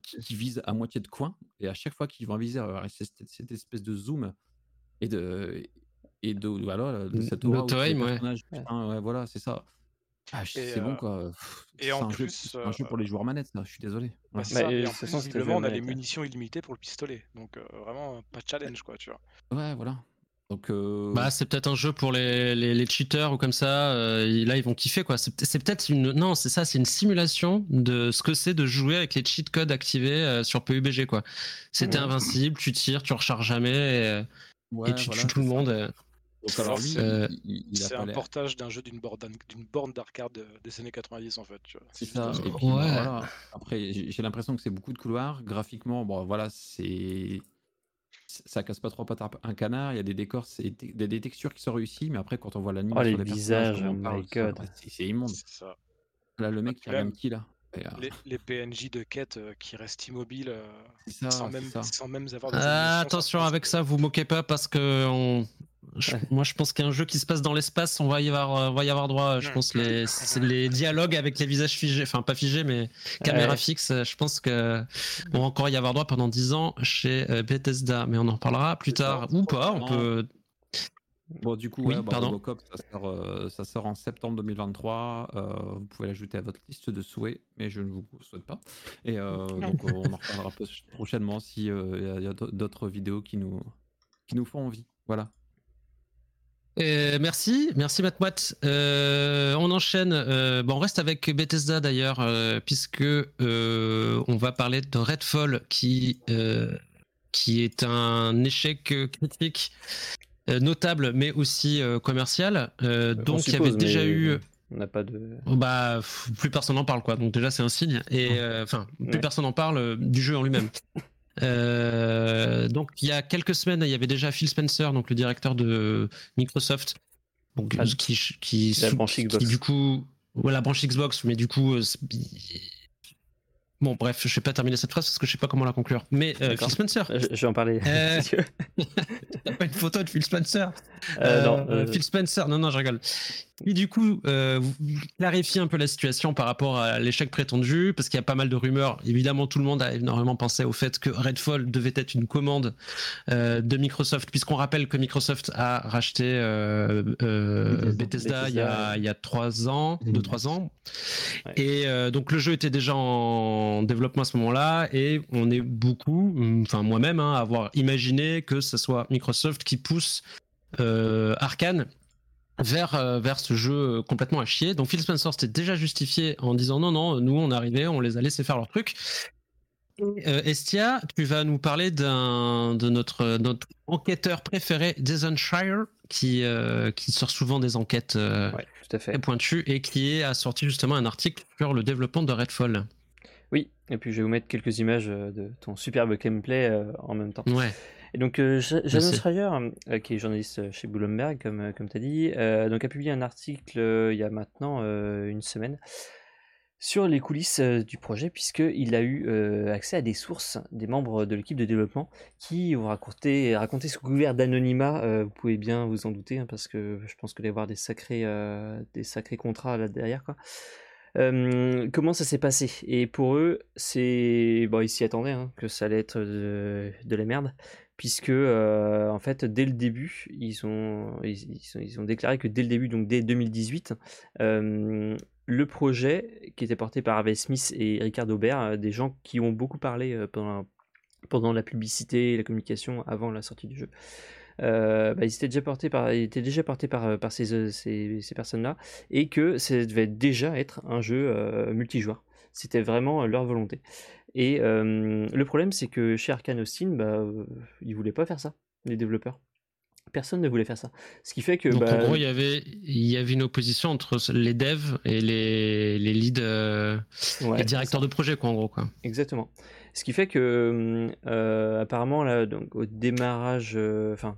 qui, qui vise à moitié de coin. Et à chaque fois qu'ils vont viser, il va y avoir cette, cette espèce de zoom et de, et de, voilà, de cette aura. Putain, ouais, voilà, c'est ça. Ah, c'est bon euh, quoi. Pff, et C'est en un, jeu, plus, c'est un jeu pour les joueurs manettes, ça. Je suis désolé. Bah, Bah, ça, et en plus, visiblement, on a les ouais. munitions illimitées pour le pistolet. Donc, euh, vraiment, pas de challenge, quoi, tu vois. Ouais, voilà. Donc, euh, Bah, c'est peut-être un jeu pour les, les, les cheaters ou comme ça. euh, là, ils vont kiffer quoi. C'est c'est peut-être une. Non, c'est ça, c'est une simulation de ce que c'est de jouer avec les cheat codes activés euh, sur PUBG quoi. C'était Ouais. invincible, tu tires, tu recharges jamais et, ouais, et tu voilà, tues tout le ça. monde. euh. C'est- Euh, a C'est un portage d'un jeu d'une borne d'an- d'une borne d'arcade euh, des années 90, en fait, tu vois. Ça. ça. Et puis, Ouais. voilà. Après, j'ai l'impression que c'est beaucoup de couloirs. Graphiquement, bon, voilà, c'est. Ça casse pas trois pattes à un canard. Il y a des décors, c'est des, des textures qui sont réussies, mais après, quand on voit l'animation Oh, les des visages, c'est immonde. Ça. Là, le mec, il regarde même, qui là? Et, euh, Les, les PNJ de quête euh, qui restent immobiles euh, C'est ça, sans, même, ça. sans même avoir des Ah, attention avec ça, vous moquez pas parce que on- je- Ouais. moi je pense qu'un jeu qui se passe dans l'espace, on va y avoir, euh, va y avoir droit. Je Mm. pense les, c'est les dialogues avec les visages figés, enfin pas figés mais caméra Ouais. fixe. Je pense que on va encore y avoir droit pendant 10 ans chez euh, Bethesda, mais on en reparlera plus tard ou pas. On peut. Bon, du coup, Oui, ouais, bah, pardon. Robocop, ça sort, euh, ça sort en septembre 2023. euh, vous pouvez l'ajouter à votre liste de souhaits, mais je ne vous souhaite pas. Et euh, donc, euh, on en reparlera prochainement s'il y a, y a d'autres vidéos qui nous, qui nous font envie. Voilà. Euh, merci, merci Matmoat. Euh, on enchaîne. euh, bon, on reste avec Bethesda d'ailleurs, puisque on va parler de Redfall, qui qui est un échec critique notable, mais aussi commercial. On donc il y avait déjà mais eu. On n'a pas de. Bah, plus personne n'en parle, quoi. Donc déjà, c'est un signe. Et enfin, plus personne n'en parle du jeu en lui-même. Euh, donc il y a quelques semaines, il y avait déjà Phil Spencer, donc le directeur de Microsoft, donc, Ah, qui, qui, la sous- branche qui, Xbox. du coup, la branche Xbox, mais du coup, euh, bon, bref, je vais pas terminer cette phrase parce que je sais pas comment la conclure. Mais euh. Phil Spencer, Je, je vais en parler. Euh, t'as pas une photo de Phil Spencer? Euh, non, euh, Phil Spencer, non, non, je rigole. Qui du coup euh, clarifie un peu la situation par rapport à l'échec prétendu, parce qu'il y a pas mal de rumeurs. Évidemment, tout le monde a énormément pensé au fait que Redfall devait être une commande de Microsoft, puisqu'on rappelle que Microsoft a racheté Bethesda. Bethesda, il y a, il y a trois ans, Mhm. deux trois ans. Ouais. Et donc le jeu était déjà en développement à ce moment-là, et on est beaucoup, enfin moi-même, hein, à avoir imaginé que ce soit Microsoft qui pousse euh, Arkane vers, euh, vers ce jeu complètement à chier. Donc Phil Spencer s'était déjà justifié en disant non, non, nous on arrivés, on les a laissés faire leur truc. Euh, Estia, tu vas nous parler d'un de notre, notre enquêteur préféré, Jason Schreier, qui, euh, qui sort souvent des enquêtes euh, Ouais, tout à fait. très pointues et qui a sorti justement un article sur le développement de Redfall. Oui, et puis je vais vous mettre quelques images euh, de ton superbe gameplay euh, en même temps. Ouais. Et donc, euh, Jason. Schreier, euh, qui est journaliste chez Bloomberg, comme, comme tu as dit, euh, donc a publié un article il y a maintenant une semaine sur les coulisses du projet, puisqu'il a eu accès à des sources des membres de l'équipe de développement qui ont raconté, raconté sous couvert d'anonymat. vous pouvez bien vous en douter, hein, parce que je pense qu'il va y avoir des sacrés, des sacrés contrats là derrière. Quoi. Euh, comment ça s'est passé? Et pour eux, c'est bon, ils s'y attendaient hein, que ça allait être de, la merde, puisque euh, en fait, dès le début, ils ont, déclaré que dès le début, donc dès 2018, euh, le projet qui était porté par Harvey Smith et Ricardo Aubert, des gens qui ont beaucoup parlé pendant, pendant la publicité et la communication avant la sortie du jeu. Euh, bah, ils étaient déjà portés par, ils étaient déjà portés par, par ces, euh, ces, ces personnes-là et que ça devait déjà être un jeu euh, multijoueur. C'était vraiment euh, leur volonté. Et euh, le problème, c'est que chez Arkane Austin, bah, euh, ils voulaient pas faire ça, les développeurs. Personne ne voulait faire ça. Ce qui fait que. Donc bah, en gros, il y avait il y avait une opposition entre les devs et les les leads, euh, ouais, les directeurs de projet quoi en gros quoi. Exactement. Ce qui fait que, euh, apparemment, là, donc, au démarrage, euh, enfin,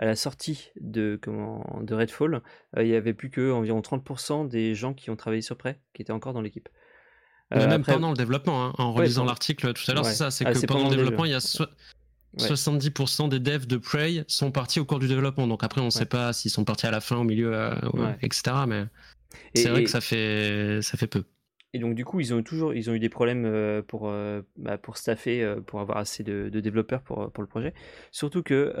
à la sortie de, comment, de Redfall, euh, il y avait plus que environ 30% des gens qui ont travaillé sur prêt qui étaient encore dans l'équipe. même pendant le développement, hein, en relisant l'article tout à l'heure, c'est ça, c'est ah, que pendant le développement, il y a 70% des devs de Prey sont partis au cours du développement. Donc après, on ne sait pas s'ils sont partis à la fin, au milieu, etc. Mais c'est vrai que ça fait, ça fait peu. Et donc du coup, ils ont toujours, ils ont eu des problèmes euh, pour euh, bah, pour staffer, euh, pour avoir assez de, développeurs pour pour le projet. Surtout que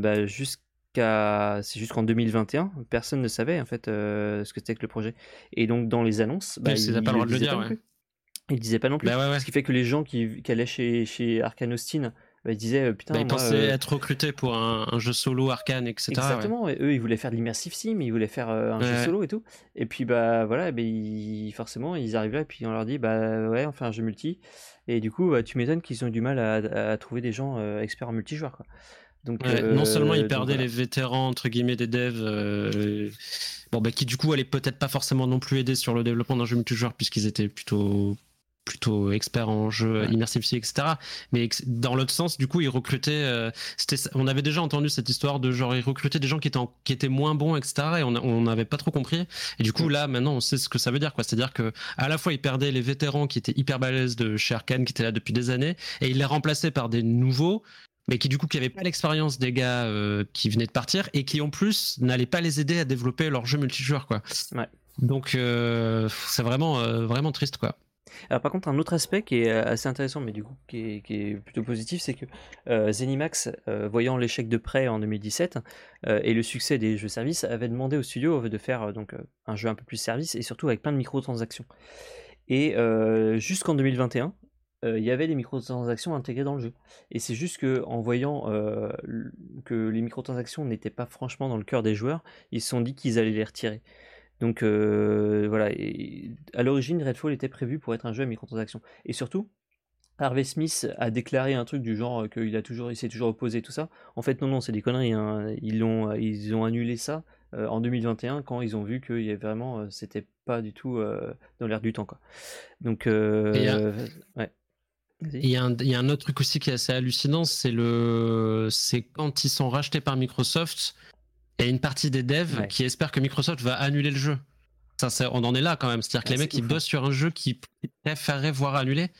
bah, jusqu'à c'est jusqu'en 2021, personne ne savait en fait ce que c'était que le projet. Et donc dans les annonces, bah, ils, pas le droit de le dire. Ils disaient pas non plus. Bah ce qui fait que les gens qui, qui allaient chez chez Arkane Austin ils disaient euh, putain. Bah, ils pensaient euh, être recrutés pour un, jeu solo arcane, etc. Exactement. Et eux, ils voulaient faire de l'immersive sim, ils voulaient faire euh, un jeu solo et tout. Et puis bah voilà, bah, forcément, ils arrivent là et puis on leur dit bah ouais, on fait un jeu multi. Et du coup, bah, tu m'étonnes qu'ils ont eu du mal à, trouver des gens experts en multijoueur. Quoi. Donc, non seulement ils perdaient les vétérans entre guillemets des devs, bon bah qui du coup allaient peut-être pas forcément non plus aider sur le développement d'un jeu multijoueur puisqu'ils étaient plutôt plutôt expert en jeu immersif etc. Mais dans l'autre sens, du coup, ils recrutaient. Euh, on avait déjà entendu cette histoire de genre ils recrutaient des gens qui étaient qui étaient moins bons, etc. Et on n'avait pas trop compris. Et du coup, là, maintenant, on sait ce que ça veut dire, quoi. C'est-à-dire que à la fois ils perdaient les vétérans qui étaient hyper balèzes de chez Arkane, qui étaient là depuis des années, et ils les remplaçaient par des nouveaux mais qui du coup qui n'avaient pas l'expérience des gars euh, qui venaient de partir et qui en plus n'allaient pas les aider à développer leur jeu multijoueur quoi. Donc euh, c'est vraiment vraiment triste quoi. Alors par contre, un autre aspect qui est euh, assez intéressant, mais du coup qui est, plutôt positif, c'est que euh, Zenimax, euh, voyant l'échec de prêt en 2017 et le succès des jeux services, avait demandé au studio de faire donc un jeu un peu plus service et surtout avec plein de microtransactions. Et jusqu'en 2021, il y avait des microtransactions intégrées dans le jeu. Et c'est juste que en voyant que les microtransactions n'étaient pas franchement dans le cœur des joueurs, ils se sont dit qu'ils allaient les retirer. Donc euh, voilà, à l'origine, Redfall était prévu pour être un jeu à microtransactions. Et surtout, Harvey Smith a déclaré un truc du genre qu'il a toujours, il s'est toujours opposé tout ça. En fait, non, non, c'est des conneries. Hein. Ils ont, ils ont annulé ça euh, en 2021 quand ils ont vu y avait vraiment, euh, c'était pas du tout dans l'air du temps, quoi. Donc, ouais. Il y, a un, il y, a un autre truc aussi qui est assez hallucinant, c'est le, c'est quand ils sont rachetés par Microsoft, il y a une partie des devs qui espèrent que Microsoft va annuler le jeu. Ça, on en est là quand même. C'est-à-dire que les mecs, ils bossent sur un jeu qui préféreraient voir annulé.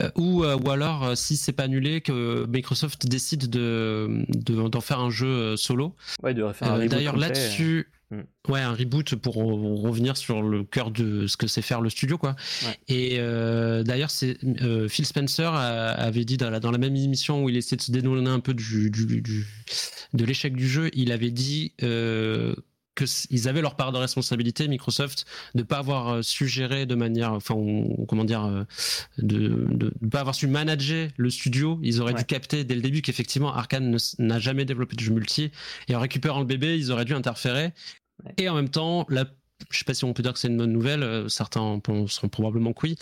Euh, ou, euh, ou alors, euh, si c'est pas annulé, que Microsoft décide de, d'en faire un jeu solo. Ouais, de refaire un D'ailleurs, là-dessus. Ouais, un reboot pour revenir sur le cœur de ce que c'est faire le studio, quoi. Et euh, d'ailleurs, c'est euh, Phil Spencer avait dit dans la, dans la, même émission où il essayait de se dénouer un peu du, du, du de l'échec du jeu, il avait dit euh, qu'ils avaient leur part de responsabilité, Microsoft, de pas avoir suggéré de manière, enfin, comment dire, de ne pas avoir su manager le studio. Ils auraient dû capter dès le début qu'effectivement Arkane n'a jamais développé de jeu multi et en récupérant le bébé, ils auraient dû interférer. Et en même temps, là, je sais pas si on peut dire que c'est une bonne nouvelle, euh, certains seront probablement que oui.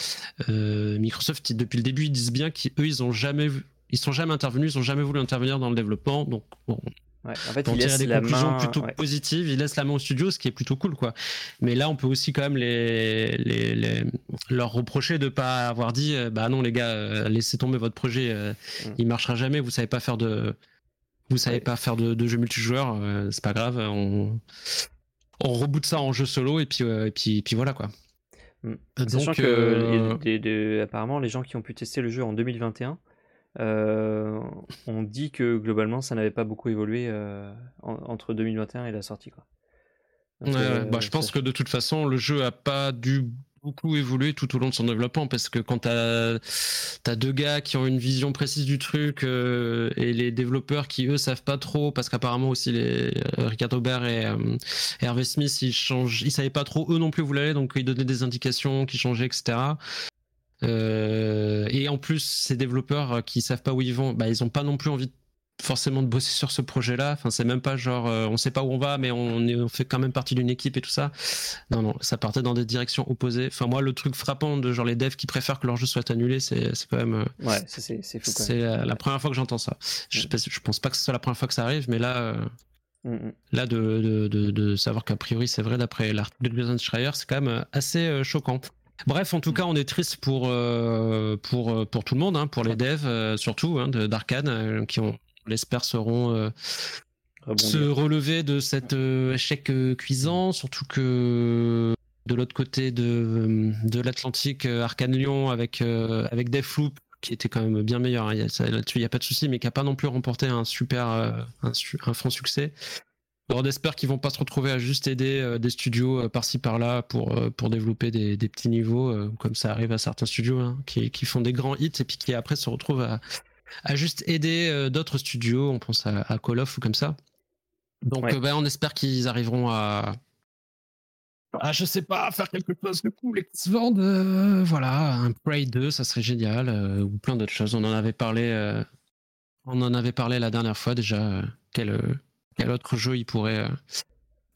Euh, Microsoft, depuis le début, ils disent bien qu'eux, ils ont jamais ils sont jamais intervenus, ils ont jamais voulu intervenir dans le développement, donc bon. en fait, on tirer des conclusions plutôt positives, ils laissent la main au studio, ce qui est plutôt cool, quoi. Mais là, on peut aussi quand même les, les, leur reprocher de pas avoir dit, euh, bah non les gars, laissez tomber votre projet, mm. il marchera jamais, vous savez pas faire de, vous savez pas faire de, de jeux multijoueurs, c'est pas grave, on on reboot ça en jeu solo et puis, euh, et puis, puis voilà quoi. Mm. Sachant que euh, apparemment les gens qui ont pu tester le jeu en 2021 euh, ont dit que globalement ça n'avait pas beaucoup évolué entre 2021 et la sortie quoi. bah, je pense que de toute façon le jeu a pas dû beaucoup évolué tout au long de son développement parce que quand tu as, deux gars qui ont une vision précise du truc euh, et les développeurs qui eux savent pas trop parce qu'apparemment aussi les euh, Ricard Aubert et euh, Hervé Smith ils changent ils savaient pas trop eux non plus où aller donc ils donnaient des indications qui changeaient etc et en plus ces développeurs qui savent pas où ils vont bah ils ont pas non plus envie de forcément de bosser sur ce projet-là. Enfin, c'est même pas genre, euh, on sait pas où on va, mais on, est, on fait quand même partie d'une équipe et tout ça. Non, non, ça partait dans des directions opposées. Enfin, moi, le truc frappant de genre les devs qui préfèrent que leur jeu soit annulé, c'est, c'est quand même. Euh, ouais, c'est, fou. C'est la première fois que j'entends ça. Je, mm. je pense pas que ce soit la première fois que ça arrive, mais là. Euh, mm, mm. Là, de, de, de, de savoir qu'a priori c'est vrai d'après l'article de Schreier, c'est quand même assez choquant. Bref, en tout cas, on est triste pour pour pour tout le monde, hein, pour les devs surtout hein, d'Arkane qui ont l'espère seront euh, se relever de cet euh, échec euh, cuisant, surtout que de l'autre côté de, de l'Atlantique, Arkane Lyon avec, avec Deathloop, qui était quand même bien meilleur. Hein. Là-dessus, il n'y a pas de souci, mais qui n'a pas non plus remporté un super, un, un franc succès. On espère qu'ils vont pas se retrouver à juste aider euh, des studios euh, par-ci par-là pour, euh, pour développer des, petits niveaux, comme ça arrive à certains studios hein, qui, qui, font des grands hits et puis qui après se retrouvent à, à juste aider d'autres studios. On pense à, Call of ou comme ça. Donc ben, on espère qu'ils arriveront à, ah, je sais pas, faire quelque chose de cool et qui se vendent. voilà, un Prey 2, ça serait génial, ou plein d'autres choses. On en avait parlé, on en avait parlé la dernière fois déjà. quel, quel autre jeu il pourrait, euh,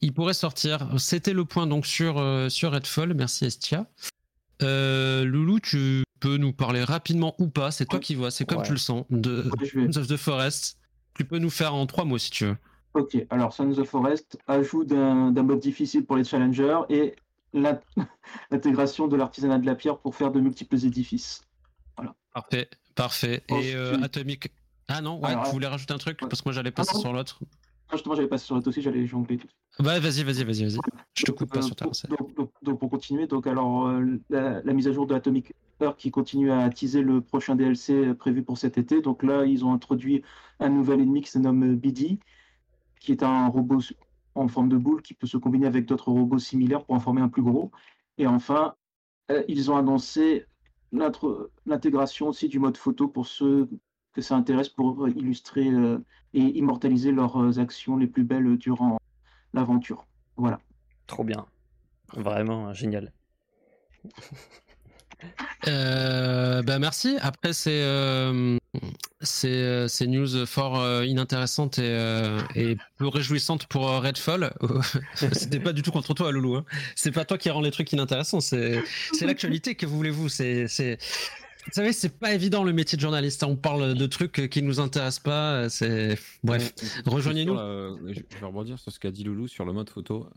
il pourrait sortir C'était le point donc sur, euh, sur Redfall. Merci Estia. Euh, Loulou, tu peux nous parler rapidement ou pas, c'est toi qui vois, c'est comme tu le sens, de Sons of the Forest. Tu peux nous faire en trois mots si tu veux. Ok, alors Sons of the Forest, ajout d'un mode difficile pour les challengers et l'intégration de l'artisanat de la pierre pour faire de multiples édifices. Voilà. Parfait, parfait. Et Atomic. Ah non, ouais, tu voulais rajouter un truc Parce que moi j'allais passer ah sur l'autre justement, j'avais passé sur le dossier, j'allais jongler. Bah, vas-y, vas-y, vas-y, vas-y. Je te coupe pas euh, sur ta donc, donc, pour continuer, donc alors euh, la, mise à jour de Atomic qui continue à teaser le prochain DLC prévu pour cet été. Donc là, ils ont introduit un nouvel ennemi qui se nomme BD, qui est un robot en forme de boule qui peut se combiner avec d'autres robots similaires pour en former un plus gros. Et enfin, euh, ils ont annoncé l'intégration aussi du mode photo pour ceux que ça intéresse pour illustrer et immortaliser leurs actions les plus belles durant l'aventure. Voilà. Trop bien. Vraiment génial. Euh, bah merci. Après, c'est euh, c'est news fort euh, inintéressantes et, et, peu réjouissantes pour Redfall. C'était pas du tout contre toi, Loulou. Hein. C'est pas toi qui rend les trucs inintéressants. C'est l'actualité que voulez-vous. C'est vous savez, c'est pas évident le métier de journaliste. On parle de trucs qui nous intéressent pas. C'est bref. Rejoignez-nous. Je vais rebondir sur ce qu'a dit Loulou sur le mode photo.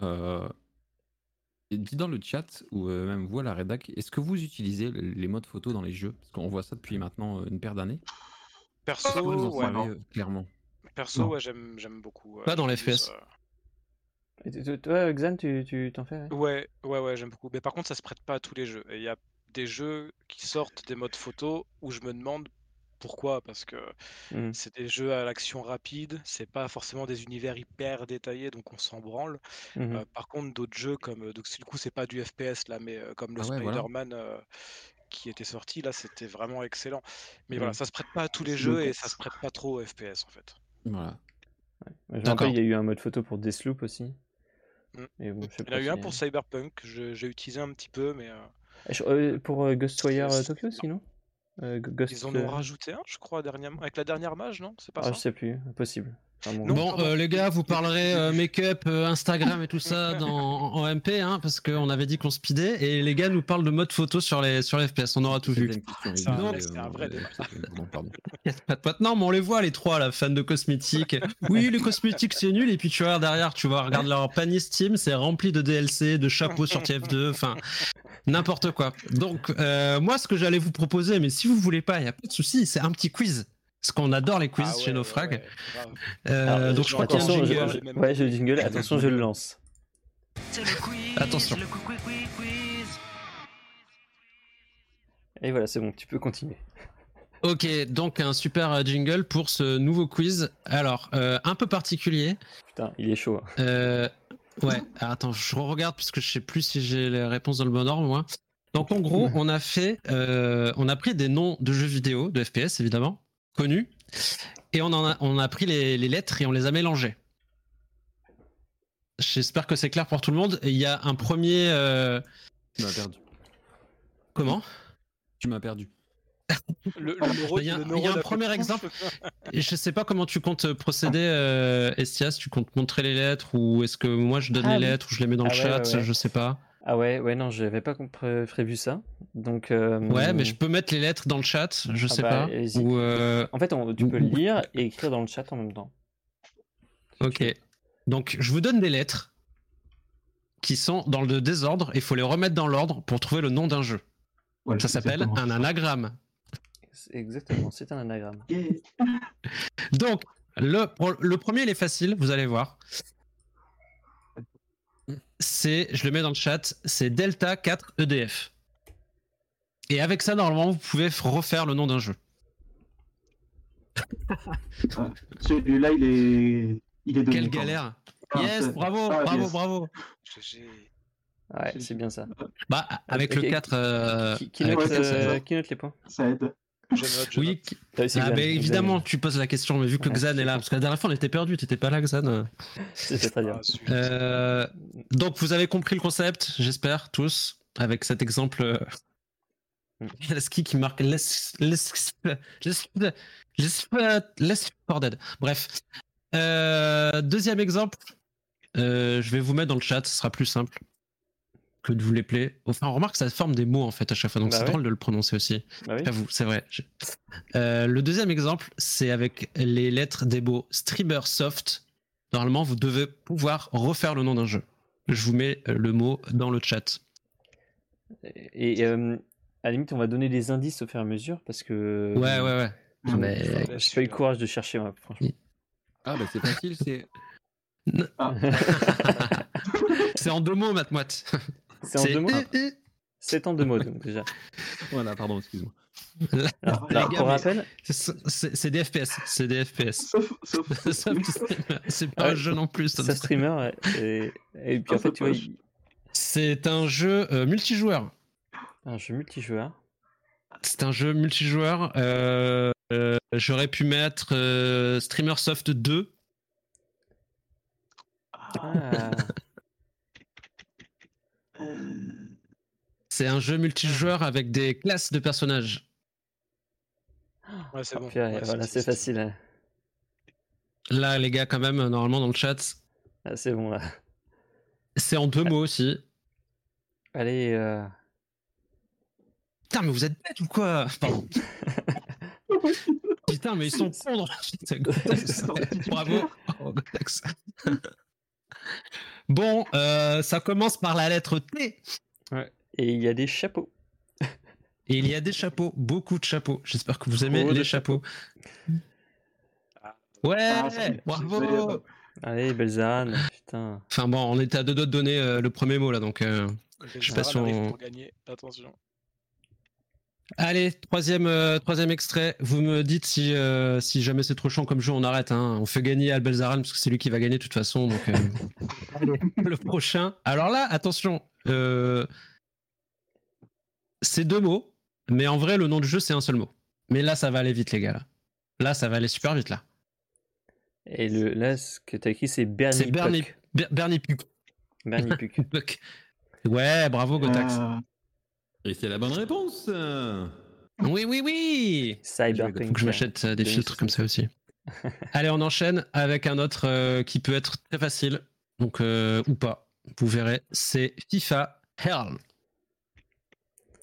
Dis dans le chat ou euh, même vous à la rédac, est-ce que vous utilisez les modes photo dans les jeux? Parce qu'on voit ça depuis maintenant euh, une paire d'années. Perso, ouais, euh, clairement? Perso, ouais, j'aime beaucoup. Pas dans les FPS. Toi, Xan, tu t'en fais Ouais, ouais, ouais, j'aime beaucoup. Mais par contre, ça se prête pas à tous les jeux. Il y a des jeux qui sortent des modes photo où je me demande pourquoi Parce que mmh. c'est des jeux à l'action rapide, c'est pas forcément des univers hyper détaillés, donc on s'en branle. Mmh par contre, d'autres jeux comme, donc du coup, c'est pas du FPS là, mais comme le ah Spider-Man qui était sorti, là, c'était vraiment excellent. Mais voilà, mmh. ça se prête pas à tous les jeux et ça se prête pas trop au FPS en fait. Voilà. il y a eu un mode photo pour Deathloop aussi. il y en a eu un pour Cyberpunk, j'ai utilisé un petit peu, mais. Euh, pour euh, Ghostwire euh, Ils en ont rajouté un, je crois, dernièrement. Avec la dernière mage, non? C'est pas ah, Je sais plus, impossible. Bon, les gars, vous parlerez make-up, Instagram et tout ça dans, en MP, hein, parce qu'on avait dit qu'on speedait, et les gars nous parlent de mode photo sur les, sur les FPS, on aura tout vu. C'est un, vrai débat. Non, mais on les voit, les trois, la fans de cosmétiques. Oui, les cosmétiques, c'est nul, et puis tu vois derrière, tu vois, regarde leur panier Steam, c'est rempli de DLC, de chapeaux sur TF2, enfin, N'importe quoi. Donc, euh, moi, ce que j'allais vous proposer, mais si vous voulez pas, il n'y a pas de souci, c'est un petit quiz. Parce qu'on adore les quiz ah chez nos frags. Euh, donc, je crois qu'il y a un jingle. ouais, j'ai le jingle. Attention, je le lance. Attention. Et voilà, c'est bon, tu peux continuer. Ok, donc un super jingle pour ce nouveau quiz. Alors, euh, un peu particulier. Putain, il est chaud. Hein. Ouais, attends, je regarde parce que je sais plus si j'ai les réponses dans le bon ordre, moi. Donc en gros, on a fait, euh, on a pris des noms de jeux vidéo, de FPS évidemment, connus, et on, en a, on a pris les, lettres et on les a mélangées. J'espère que c'est clair pour tout le monde. Il y a un premier. Euh, tu m'as perdu. Comment? Tu m'as perdu. il y a, un premier exemple. je sais pas comment tu comptes procéder, euh, Estias. Tu comptes montrer les lettres ou est-ce que moi je donne ah les lettres ou je les mets dans le ah chat Je sais pas. Ah ouais, ouais, non, j'avais pas prévu ça. Donc. Euh, ouais, mais je peux mettre les lettres dans le chat. Je ah sais bah, pas. Ou euh, En fait, tu peux lire et écrire dans le chat en même temps. Ok. Donc, je vous donne des lettres qui sont dans le désordre. Il faut les remettre dans l'ordre pour trouver le nom d'un jeu. ça s'appelle un anagramme. Exactement, c'est un anagramme. Donc, le, le premier, il est facile, vous allez voir. C'est, je le mets dans le chat, c'est Delta 4 EDF. Et avec ça, normalement, vous pouvez refaire le nom d'un jeu. Celui-là, il est, il est. Quelle galère Ah, Yes, c'est- bravo, ah, bravo, yes. bravo. Ouais, c'est bien ça. Bah, avec le 4... euh, Qui, qui avec note, le ouais, 4, c'est euh, ça. qui note les points? Ça aide. Je note, je Oui, note. Ah Xan, évidemment, tu poses la question, mais vu que Xan est là, parce que la dernière fois on était perdu, t'étais pas là, Xan. C'était très bien. Euh, donc vous avez compris le concept, j'espère tous, avec cet exemple. euh, Mm. Leski qui marque Let's for Dead. Bref. Euh, deuxième exemple, euh, je vais vous mettre dans le chat, ce sera plus simple que de vous les plaît. Enfin, on remarque que ça forme des mots en fait à chaque fois, donc Bah c'est ouais. drôle de le prononcer aussi. Bah oui. J'avoue, c'est vrai. Je- Euh, le deuxième exemple, c'est avec les lettres des mots Streamer Soft. Normalement, vous devez pouvoir refaire le nom d'un jeu. Je vous mets euh, le mot dans le chat. Et euh, à la limite, on va donner des indices au fur et à mesure parce que. Ouais, ouais, ouais. Mm. Mais pas eu le courage de chercher, moi, franchement. Ah, bah c'est facile, c'est. c'est en deux mots, Matmoite. C'est en deux mots. C'est en deux mots, donc déjà. Voilà, pardon, excuse-moi. Alors, là, gars, C'est- des FPS. C'est des FPS. Sauf, sauf, C'est pas Ouais, un jeu non plus. ça streamer. ouais, Et, et puis Ah, en fait, c'est tu vois, il- C'est un jeu euh, multijoueur. un jeu multijoueur. C'est un jeu multijoueur. euh, euh, J'aurais pu mettre euh, Streamer Soft 2. Ah, C'est un jeu multijoueur avec des classes de personnages. Ouais, c'est bon. purée, Ouais, voilà, c'est facile. hein. Là, les gars, quand même, normalement, dans le chat, Ah, c'est bon, là. c'est en deux mots aussi. Allez, euh, Putain, mais vous êtes bêtes ou quoi? Pardon. Putain, mais ils sont cons. Bravo. Oh, Gotax. Bon, euh, ça commence par la lettre T. et il y a des chapeaux. Et il y a des chapeaux, beaucoup de chapeaux. J'espère que vous aimez les chapeaux. Ouais, Ah, bravo. Allez, Belzan, putain. Enfin bon, on était à deux doigts de donner euh, le premier mot là, donc. euh, Je sais pas si on- pour gagner. Attention. Allez, troisième, euh, troisième extrait. Vous me dites si, euh, si jamais c'est trop chiant comme jeu, on arrête. hein. On fait gagner Albelzaran parce que c'est lui qui va gagner de toute façon. Donc, euh, le prochain. Alors là, attention. C'est deux mots, mais en vrai, le nom du jeu, c'est un seul mot. Mais là, ça va aller vite, les gars. Là, Là, ça va aller super vite, là. Et le, là, ce que t'as écrit, c'est Bernie C'est Bernie, Puck. Ber- Bernie Puck. Bernie Puck. Puck. Ouais, bravo, Gotax. euh, Et c'est la bonne réponse. Oui, oui, oui. Cyberpunk. Faut que je m'achète euh, des filtres comme ça aussi. Allez, on enchaîne avec un autre euh, qui peut être très facile, donc euh, ou pas. Vous verrez, c'est FIFA Hell.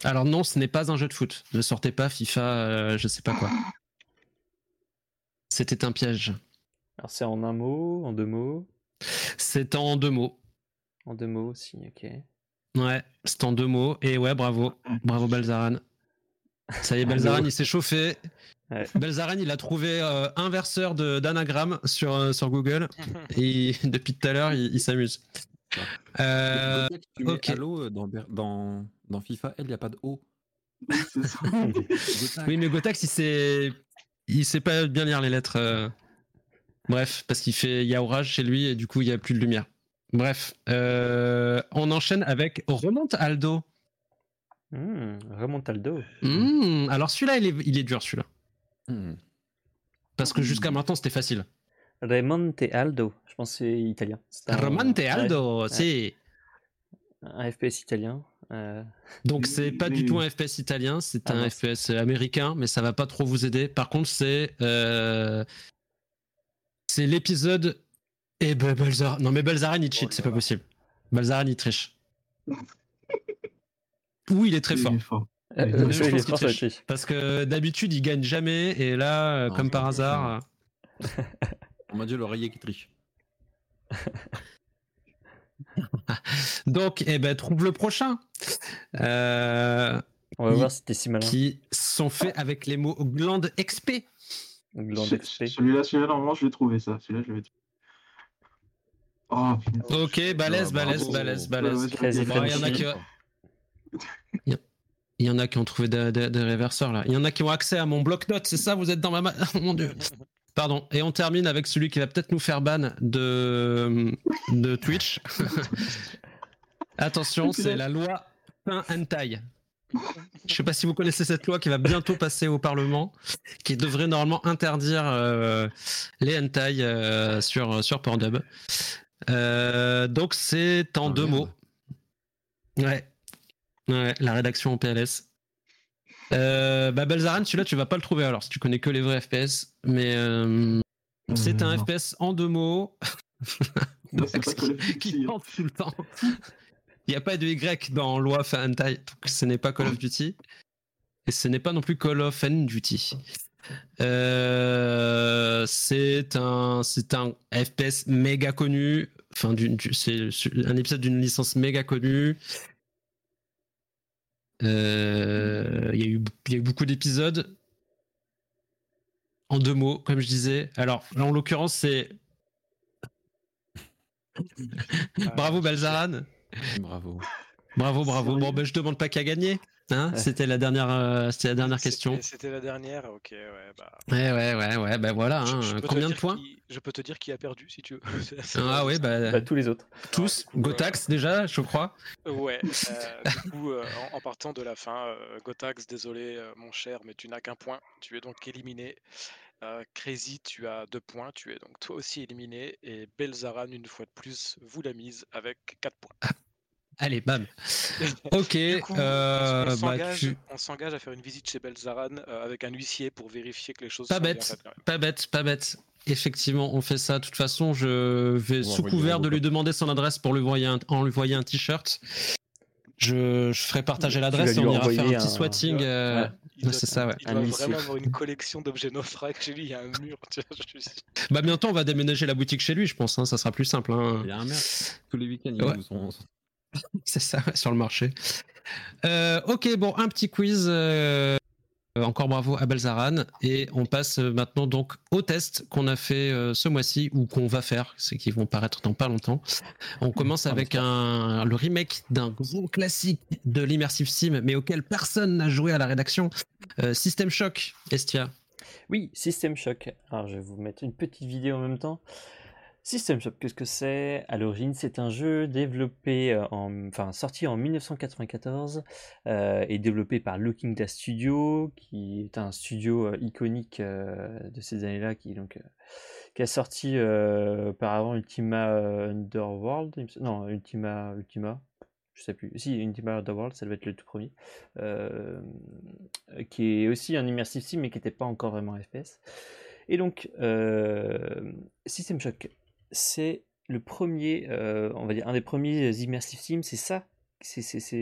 Alors non, ce n'est pas un jeu de foot. Ne sortez pas FIFA, euh, je sais pas quoi. C'était un piège. Alors, c'est en un mot, en deux mots, C'est en deux mots. en deux mots aussi, ok. Ouais, c'est en deux mots. Et ouais, bravo, bravo Belzaran. Ça y est, Belzaran, il s'est chauffé. Ouais. Belzaran, il a trouvé euh, un verseur d'anagramme sur, euh, sur Google. Et depuis tout à l'heure, il, il s'amuse. Euh, tu mets ok. Halo euh, dans, dans, dans FIFA, il n'y a pas de O. oui, mais Gotax, il sait, il sait pas bien lire les lettres. euh. Bref, parce qu'il fait, il y a orage chez lui et du coup, il y a plus de lumière. Bref, euh, on enchaîne avec Remonte Aldo. Hmm, remonte dos. Hmm, alors celui-là, il est, il est dur, celui-là. Hmm. Parce que jusqu'à maintenant, c'était facile. Remonte Aldo. Je pense que c'est italien. C'est un- Remonte ouais, Aldo, si. Un FPS italien. euh, Donc c'est pas du tout un FPS italien, c'est Ah un. FPS américain, mais ça va pas trop vous aider. Par contre, c'est euh, c'est l'épisode et ben, Balzar. Non mais Balzaran il cheat, Oh c'est là pas possible. Balzaran il triche. Ou il est très fort. euh, je pense qu'il triche. Parce que d'habitude il gagne jamais et là, comme par hasard. On m'a dit l'oreiller qui triche. Donc, eh ben trouve le prochain. Euh, On va voir si t'es si malin. qui sont faits avec les mots glande XP. Gland Ce- XP. Celui-là, celui-là, normalement, je l'ai trouvé, ça. Celui-là, je l'ai trouvé. Oh, putain. Ok, balèze, Ah, balèze, balèze, balèze. Il y en a qui, il y en a qui ont trouvé des, des- des réverseurs là. Il y en a qui ont accès à mon bloc-notes, c'est ça Vous êtes dans ma main Oh mon dieu. Pardon. Et on termine avec celui qui va peut-être nous faire ban de, de Twitch. Attention, c'est la loi fin hentai. Je sais pas si vous connaissez cette loi qui va bientôt passer au Parlement, qui devrait normalement interdire euh, les hentai euh, sur, sur Pornhub. Euh, donc c'est en Ah, deux merde. mots. Ouais. Ouais, la rédaction en PLS. Euh, bah Belzaran, celui-là tu vas pas le trouver alors si tu connais que les vrais FPS, mais euh, c'est un non. FPS en deux mots qui, qui tente tout le temps. Il n'y a pas de Y dans loi hentai, donc ce n'est pas Call of Duty. Et ce n'est pas non plus Call of Duty. Euh, c'est un, c'est un FPS méga connu. Enfin, c'est un épisode d'une licence méga connue. Euh, Il y, a eu- il y a eu beaucoup d'épisodes. En deux mots, comme je disais. Alors, là, en l'occurrence, c'est. Bravo, Balzaran. Bravo. Bravo, bravo. Bon, ben, je demande pas qui a gagné. Hein Ouais. C'était la dernière, euh, c'était la dernière question. C'était- la dernière, ok, ouais, bah. Ouais, ouais, ouais, ouais. Ben voilà. je- hein. je Combien de points Je peux te dire qui a perdu si tu veux. Ah ouais, bah, Bah, tous les autres. tous. coup, Gotax déjà, je crois. Ouais, euh, du coup, euh, en, en partant de la fin, euh, Gotax, désolé euh, mon cher, mais tu n'as qu'un point, tu es donc éliminé. Euh, Crazy, tu as deux points, tu es donc toi aussi éliminé. Et Belzaran, une fois de plus, vous la mise avec quatre points. Allez, bam. Ok. Coup, euh, on bah, tu- on s'engage à faire une visite chez Belzaran euh, avec un huissier pour vérifier que les choses Pas sont bien bête. même. Pas bête, pas bête. Effectivement, on fait ça. De toute façon, je vais, va sous couvert de lui demander son adresse pour lui envoyer un, en lui envoyer un t-shirt. Je, je ferai partager l'adresse et lui on ira faire un petit un- swatting. Ouais. euh, Ouais. Il Ouais, doit- c'est ça, ouais. Il doit vraiment avoir une collection d'objets naufrages chez lui. Il y a un mur. tu vois, je suis- Bah bientôt, on va déménager la boutique chez lui, je pense. hein, ça sera plus simple. hein. Il y a un merde. Tous les week-ends, ils nous sont. C'est ça, ouais, sur le marché. Euh, ok, bon, un petit quiz. euh, encore bravo à Belzaran. Et on passe maintenant donc aux tests qu'on a fait euh, ce mois-ci ou qu'on va faire, c'est qui vont paraître dans pas longtemps. On commence Ah, avec un, le remake d'un gros classique de l'Immersive Sim, mais auquel personne n'a joué à la rédaction. System Shock, Estia. Oui, System Shock. Alors, je vais vous mettre une petite vidéo en même temps. System Shock, qu'est-ce que c'est À l'origine, c'est un jeu développé, euh, en, enfin sorti en 1994 euh, et développé par Looking Glass Studio, qui est un studio euh, iconique de ces années-là, qui donc qui a sorti auparavant Ultima Underworld, non Ultima Ultima, je sais plus. Si Ultima Underworld, ça devait être le tout premier, qui est aussi un immersive sim, mais qui n'était pas encore vraiment FPS. Et donc, System Shock, c'est le premier, euh, on va dire, un des premiers immersive sim, c'est ça, c'est